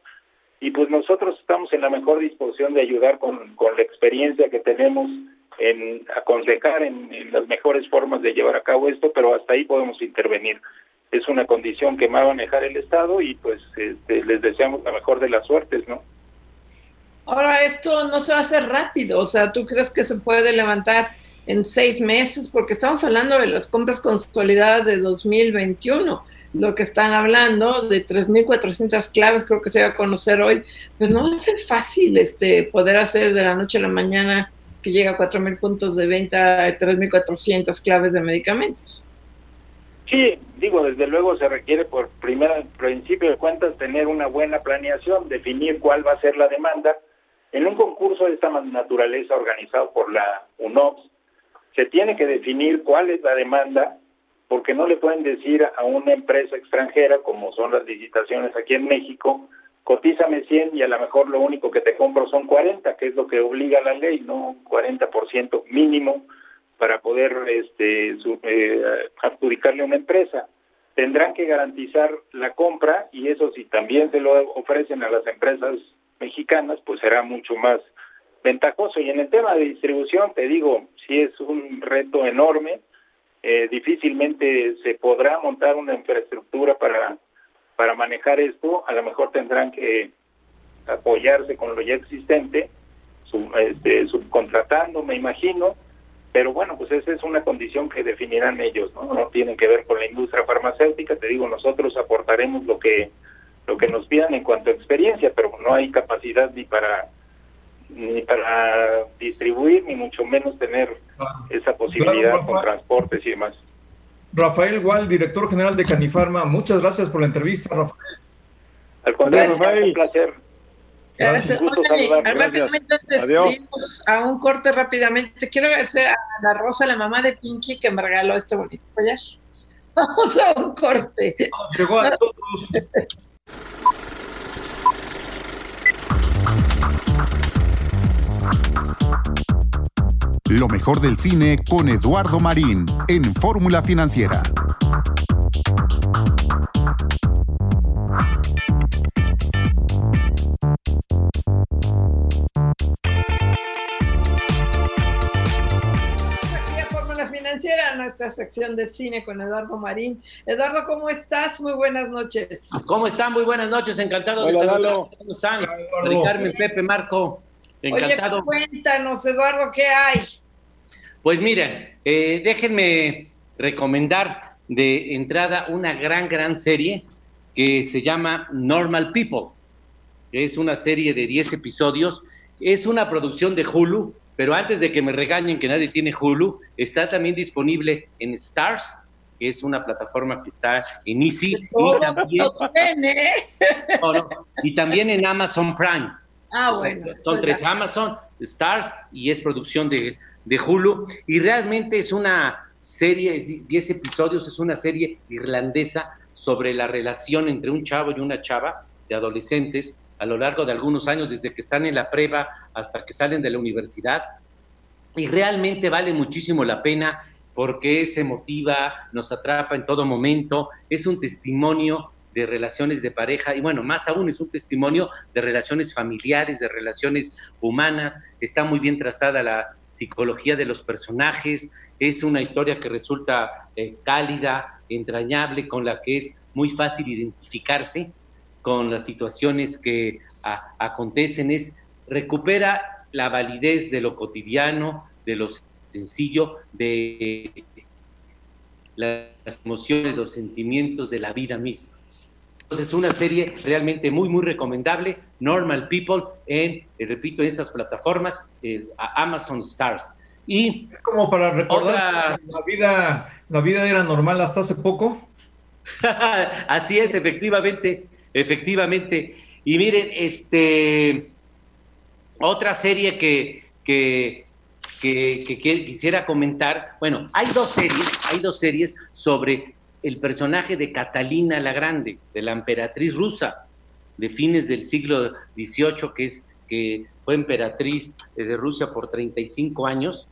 y pues nosotros estamos en la mejor disposición de ayudar con, con la experiencia que tenemos en aconsejar en, en, las mejores formas de llevar a cabo esto, pero hasta ahí podemos intervenir. Es una condición que va a manejar el Estado y pues este, les deseamos la mejor de las suertes, ¿no? Ahora, esto no se va a hacer rápido, o sea, ¿tú crees que se puede levantar en seis meses? Porque estamos hablando de las compras consolidadas de 2021 lo que están hablando de 3.400 claves, creo que se va a conocer hoy, pues no va a ser fácil este, poder hacer de la noche a la mañana que llega a 4.000 puntos de venta, 3.400 claves de medicamentos. Sí, digo, desde luego se requiere por primer principio de cuentas tener una buena planeación, definir cuál va a ser la demanda. En un concurso de esta naturaleza organizado por la UNOPS, se tiene que definir cuál es la demanda porque no le pueden decir a una empresa extranjera, como son las licitaciones aquí en México, cotízame 100 y a lo mejor lo único que te compro son 40, que es lo que obliga la ley, no 40% mínimo para poder este, eh, adjudicarle a una empresa. Tendrán que garantizar la compra y eso si también se lo ofrecen a las empresas mexicanas, pues será mucho más ventajoso. Y en el tema de distribución, te digo, sí es un reto enorme eh, difícilmente se podrá montar una infraestructura para, para manejar esto, a lo mejor tendrán que apoyarse con lo ya existente, este, subcontratando, me imagino, pero bueno, pues esa es una condición que definirán ellos, ¿no? No tienen que ver con la industria farmacéutica, te digo, nosotros aportaremos lo que lo que nos pidan en cuanto a experiencia, pero no hay capacidad ni para ni para distribuir, ni mucho menos tener esa posibilidad con transportes y demás. Rafael Gual, director general de Canifarma, muchas gracias por la entrevista, Rafael. Al contrario, Rafael. un placer. Gracias. rápidamente, antes a un corte rápidamente, quiero agradecer a la Rosa, la mamá de Pinky, que me regaló este bonito collar. [LAUGHS] Vamos a un corte. llegó a todos. Lo mejor del cine con Eduardo Marín en Fórmula Financiera. Financiera, nuestra sección de cine con Eduardo Marín. Eduardo, ¿cómo estás? Muy buenas noches. ¿Cómo están? Muy buenas noches, encantado de saludarlos. ¿Cómo están? Carmen, Pepe, Marco. Encantado. Oye, cuéntanos, Eduardo, ¿qué hay? Pues miren, eh, déjenme recomendar de entrada una gran, gran serie que se llama Normal People. Es una serie de 10 episodios. Es una producción de Hulu, pero antes de que me regañen que nadie tiene Hulu, está también disponible en Stars, que es una plataforma que está en Easy. Y también, y también en Amazon Prime. Ah, bueno. son pues tres Amazon, Stars y es producción de, de Hulu. Y realmente es una serie, es 10 episodios, es una serie irlandesa sobre la relación entre un chavo y una chava de adolescentes a lo largo de algunos años, desde que están en la prueba hasta que salen de la universidad. Y realmente vale muchísimo la pena porque se motiva, nos atrapa en todo momento, es un testimonio de relaciones de pareja y bueno, más aún es un testimonio de relaciones familiares, de relaciones humanas, está muy bien trazada la psicología de los personajes, es una historia que resulta eh, cálida, entrañable, con la que es muy fácil identificarse con las situaciones que acontecen, es recupera la validez de lo cotidiano, de lo sencillo, de las emociones, los sentimientos de la vida misma. Es una serie realmente muy, muy recomendable, Normal People, en, eh, repito, en estas plataformas, Amazon Stars. Y es como para recordar la vida, la vida era normal hasta hace poco. [LAUGHS] Así es, efectivamente, efectivamente. Y miren, este, otra serie que, que, que, que, quisiera comentar, bueno, hay dos series, hay dos series sobre el personaje de Catalina la Grande, de la emperatriz rusa de fines del siglo XVIII, que, es, que fue emperatriz de Rusia por 35 años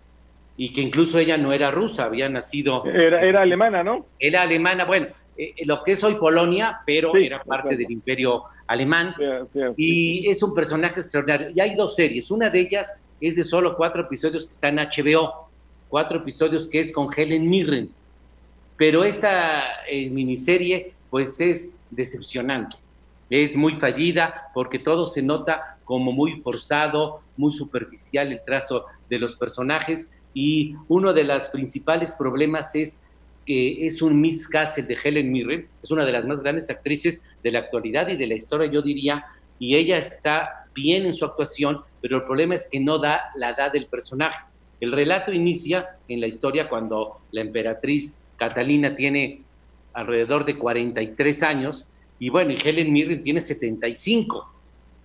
y que incluso ella no era rusa, había nacido... Era, era alemana, ¿no? Era alemana, bueno, eh, lo que es hoy Polonia, pero era parte del imperio alemán. y es un personaje extraordinario. Y hay dos series, una de ellas es de solo cuatro episodios que está en HBO, cuatro episodios que es con Helen Mirren pero esta eh, miniserie pues es decepcionante. es muy fallida porque todo se nota como muy forzado, muy superficial el trazo de los personajes y uno de los principales problemas es que es un miscast de Helen Mirren, es una de las más grandes actrices de la actualidad y de la historia, yo diría, y ella está bien en su actuación, pero el problema es que no da la edad del personaje. El relato inicia en la historia cuando la emperatriz Catalina tiene alrededor de 43 años y bueno, y Helen Mirren tiene 75.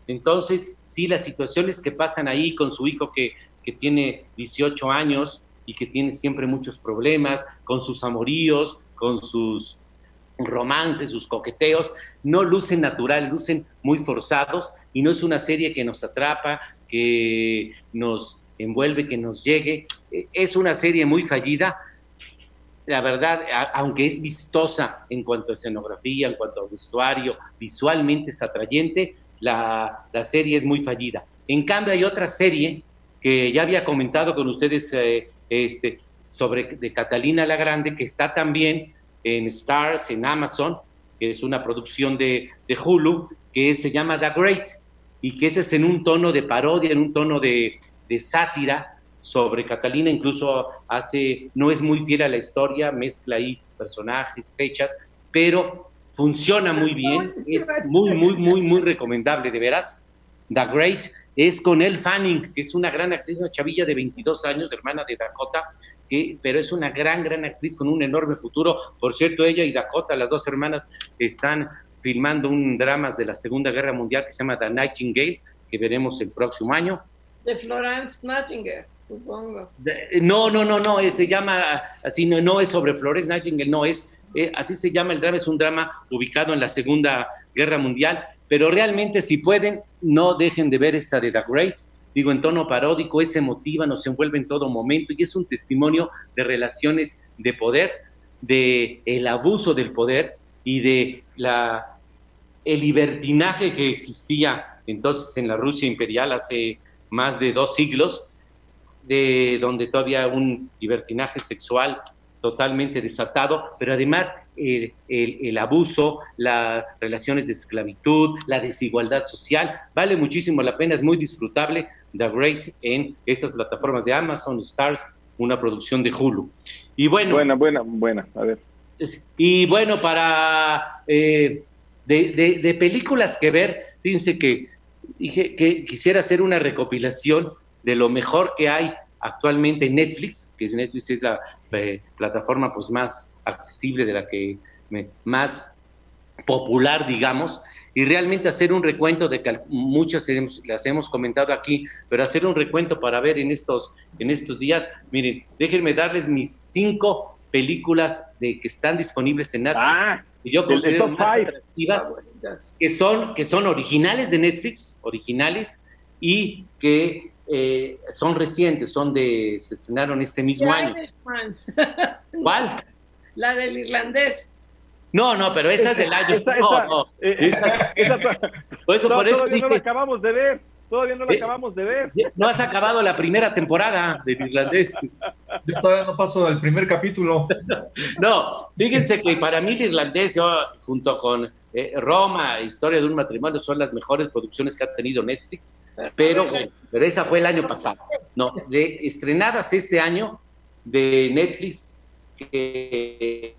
Entonces, sí, las situaciones que pasan ahí con su hijo que, que tiene 18 años y que tiene siempre muchos problemas, con sus amoríos, con sus romances, sus coqueteos, no lucen natural, lucen muy forzados y no es una serie que nos atrapa, que nos envuelve, que nos llegue. E, es una serie muy fallida. La verdad, aunque es vistosa en cuanto a escenografía, en cuanto a vestuario, visualmente es atrayente, la, serie es muy fallida. En cambio, hay otra serie que ya había comentado con ustedes eh, este, sobre de Catalina la Grande, que está también en Stars, en Amazon, que es una producción de, de Hulu, que se llama The Great, y que ese es en un tono de parodia, en un tono de, de sátira sobre Catalina, incluso hace, no es muy fiel a la historia, mezcla ahí personajes, fechas, pero funciona muy bien, es muy, muy, muy, muy recomendable, de veras. The Great es con Elle Fanning, que es una gran actriz, una chavilla de 22 años, hermana de Dakota, que, pero es una gran, gran actriz con un enorme futuro. Por cierto, ella y Dakota, las dos hermanas, están filmando un drama de la Segunda Guerra Mundial que se llama The Nightingale, que veremos el próximo año. De Florence Nightingale, supongo. no, no, no, no, se llama así, no, no es sobre Florence Nightingale, no es, eh, así se llama el drama, es un drama ubicado en la Segunda Guerra Mundial, pero realmente si pueden, no dejen de ver esta de The Great, digo en tono paródico, es emotiva, nos envuelve en todo momento y es un testimonio de relaciones de poder, de el abuso del poder y de la el libertinaje que existía entonces en la Rusia imperial hace más de dos siglos, de donde todavía un libertinaje sexual totalmente desatado, pero además el, el, abuso, las relaciones de esclavitud, la desigualdad social, vale muchísimo la pena, es muy disfrutable The Great en estas plataformas de Amazon, Stars, una producción de Hulu. Y bueno. Buena, buena, buena, a ver. Y bueno, para eh, de, de, películas que ver, fíjense que dije que quisiera hacer una recopilación de lo mejor que hay actualmente en Netflix, que es Netflix es la eh, plataforma pues más accesible de la que más popular, digamos, y realmente hacer un recuento de que muchas las hemos comentado aquí, pero hacer un recuento para ver en estos, en estos días. Miren, déjenme darles mis cinco películas de que están disponibles en Netflix. Ah, que yo considero más atractivas, ah, que son, que son originales de Netflix, originales, y que eh, son recientes, son de, se estrenaron este mismo año. ¿Cuál? La del irlandés. No, no, pero esa es del año. no, no. Eh, por [LAUGHS] eso, por eso no la acabamos de ver. Todavía no la eh, acabamos de ver. No has acabado la primera temporada del irlandés. [LAUGHS] Yo todavía no paso del primer capítulo. [LAUGHS] No, fíjense que para mí el irlandés, yo junto con eh, Roma, Historia de un matrimonio, son las mejores producciones que ha tenido Netflix, pero, pero esa fue el año pasado. No, de estrenadas este año de Netflix, que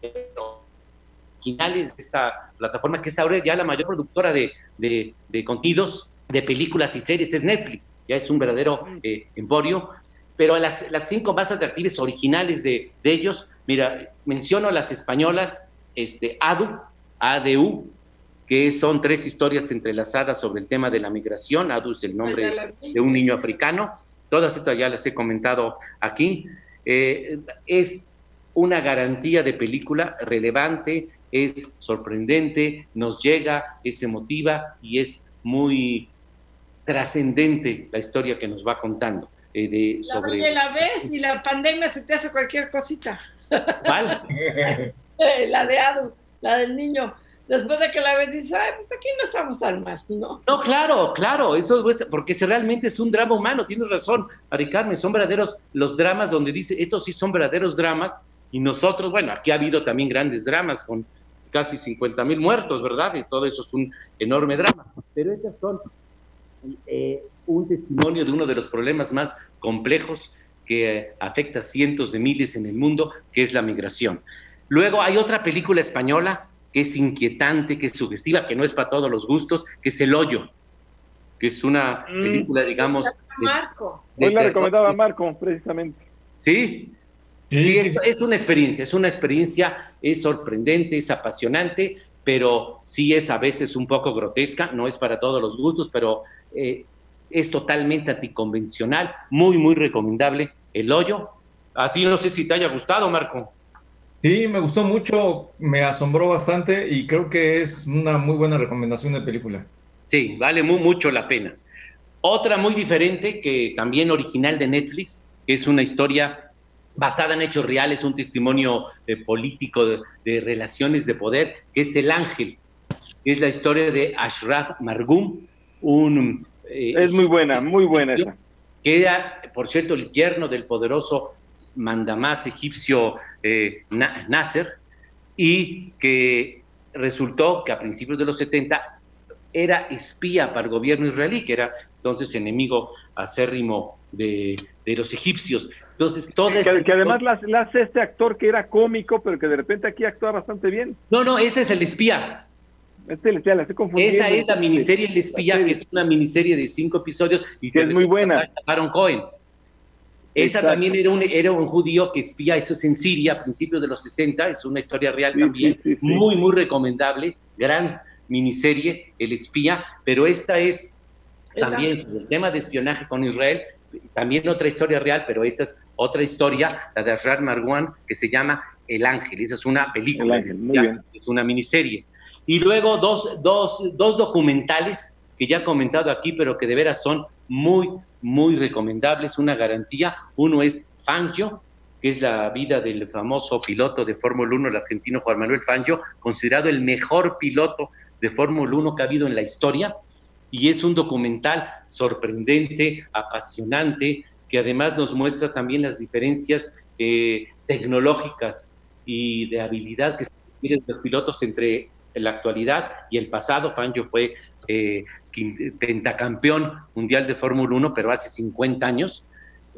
originales de esta plataforma, que es ahora ya la mayor productora de, de, de contenidos de películas y series, es Netflix, ya es un verdadero eh, emporio, pero las, las cinco más atractivas originales de, de, ellos, mira, menciono las españolas, este, ADU, ADU, que son tres historias entrelazadas sobre el tema de la migración, ADU es el nombre de un niño africano, todas estas ya las he comentado aquí, eh, es una garantía de película relevante, es sorprendente, nos llega, es emotiva y es muy trascendente la historia que nos va contando. Eh, de, sobre... La, ves y la pandemia se te hace cualquier cosita. ¿Cuál? [LAUGHS] La de Adu, la del niño. Después de que la ves, dices, Ay, pues aquí no estamos tan mal, ¿no? No, claro, claro, eso es porque realmente es un drama humano, tienes razón, Ari Carmen, son verdaderos los dramas donde dice, estos sí son verdaderos dramas, y nosotros, bueno, aquí ha habido también grandes dramas con casi 50 mil muertos, ¿verdad? Y todo eso es un enorme drama. Pero esas son eh, un testimonio de uno de los problemas más complejos que afecta a cientos de miles en el mundo, que es la migración. Luego hay otra película española que es inquietante, que es sugestiva, que no es para todos los gustos, que es El Hoyo, que es una mm. película, digamos... Marco. Hoy la recomendaba Marco, precisamente. Sí, sí, es, una experiencia, es una experiencia, es sorprendente, es apasionante, pero sí es a veces un poco grotesca, no es para todos los gustos, pero eh, es totalmente anticonvencional, muy, muy recomendable. El hoyo. A ti no sé si te haya gustado, Marco. Sí, me gustó mucho, me asombró bastante y creo que es una muy buena recomendación de película. Sí, vale mucho la pena. Otra muy diferente, que también original de Netflix, que es una historia basada en hechos reales, un testimonio eh, político de, relaciones de poder, que es El Ángel, es la historia de Ashraf Margum, un... Eh, es muy buena, muy buena esa. Que era, por cierto, el yerno del poderoso mandamás egipcio eh, Nasser, y que resultó que a principios de los 70 era espía para el gobierno israelí, que era entonces enemigo acérrimo de, de los egipcios. Entonces, todo que, que además la, hace este actor que era cómico, pero que de repente aquí actúa bastante bien. No, no, ese es el espía. Este el espía, la estoy confundiendo. Esa es la miniserie El espía, que es una miniserie de cinco episodios. Y que es muy buena. Aaron Cohen. Esa también era un, era un judío que espía, eso es en Siria, a principios de los 60, es una historia real también, muy, muy recomendable, gran miniserie, El espía, pero esta es también sobre el tema de espionaje con Israel, también otra historia real, pero esa es otra historia, la de Asrar Marwan, que se llama El Ángel, esa es una película, es una miniserie. Y luego dos, dos, dos documentales que ya he comentado aquí, pero que de veras son muy, muy recomendables, una garantía. Uno es Fangio, que es la vida del famoso piloto de Fórmula 1, el argentino Juan Manuel Fangio, considerado el mejor piloto de Fórmula 1 que ha habido en la historia. Y es un documental sorprendente, apasionante, que además nos muestra también las diferencias eh, tecnológicas y de habilidad que tienen los pilotos entre la actualidad y el pasado. Fangio fue eh, pentacampeón mundial de Fórmula 1, pero hace 50 años.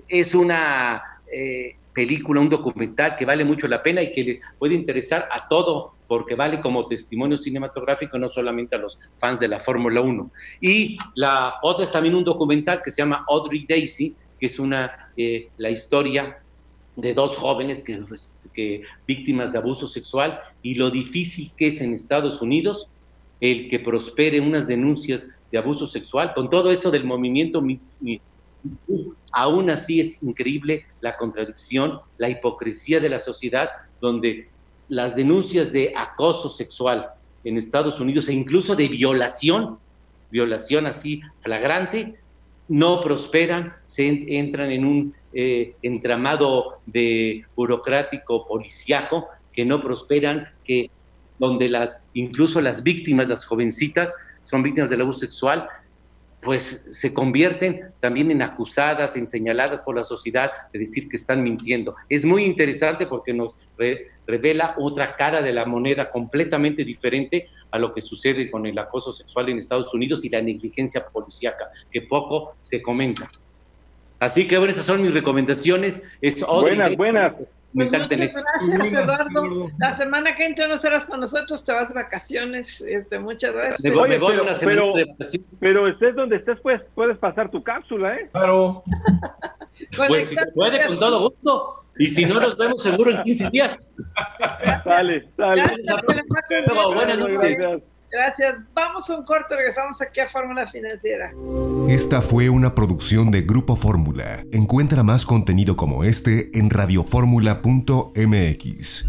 Es una eh, película, un documental que vale mucho la pena y que le puede interesar a todo, porque vale como testimonio cinematográfico, no solamente a los fans de la Fórmula 1. Y la otra es también un documental que se llama Audrey Daisy, que es una, eh, la historia de dos jóvenes que, que, víctimas de abuso sexual y lo difícil que es en Estados Unidos el que prospere unas denuncias de abuso sexual. Con todo esto del movimiento, aún así es increíble la contradicción, la hipocresía de la sociedad, donde las denuncias de acoso sexual en Estados Unidos e incluso de violación, violación así flagrante, no prosperan, se entran en un eh, entramado de burocrático policiaco que no prosperan, que donde las incluso las víctimas, las jovencitas, son víctimas del abuso sexual, pues se convierten también en acusadas, en señaladas por la sociedad de decir que están mintiendo. Es muy interesante porque nos revela otra cara de la moneda completamente diferente a lo que sucede con el acoso sexual en Estados Unidos y la negligencia policíaca, que poco se comenta. Así que bueno, estas son mis recomendaciones. Es buenas, buenas. Pues muchas gracias, Eduardo. La semana que entra no serás con nosotros, te vas de vacaciones. Este, muchas gracias. Me voy, pero, una semana pero, de pero estés donde estés, pues puedes pasar tu cápsula, ¿eh? Claro. [LAUGHS] pues si se puede, con todo gusto. Y si no, nos vemos seguro en 15 días. dale, dale. Buenas noches. Gracias. Vamos a un corto, regresamos aquí a Fórmula Financiera. Esta fue una producción de Grupo Fórmula. Encuentra más contenido como este en radioformula.mx.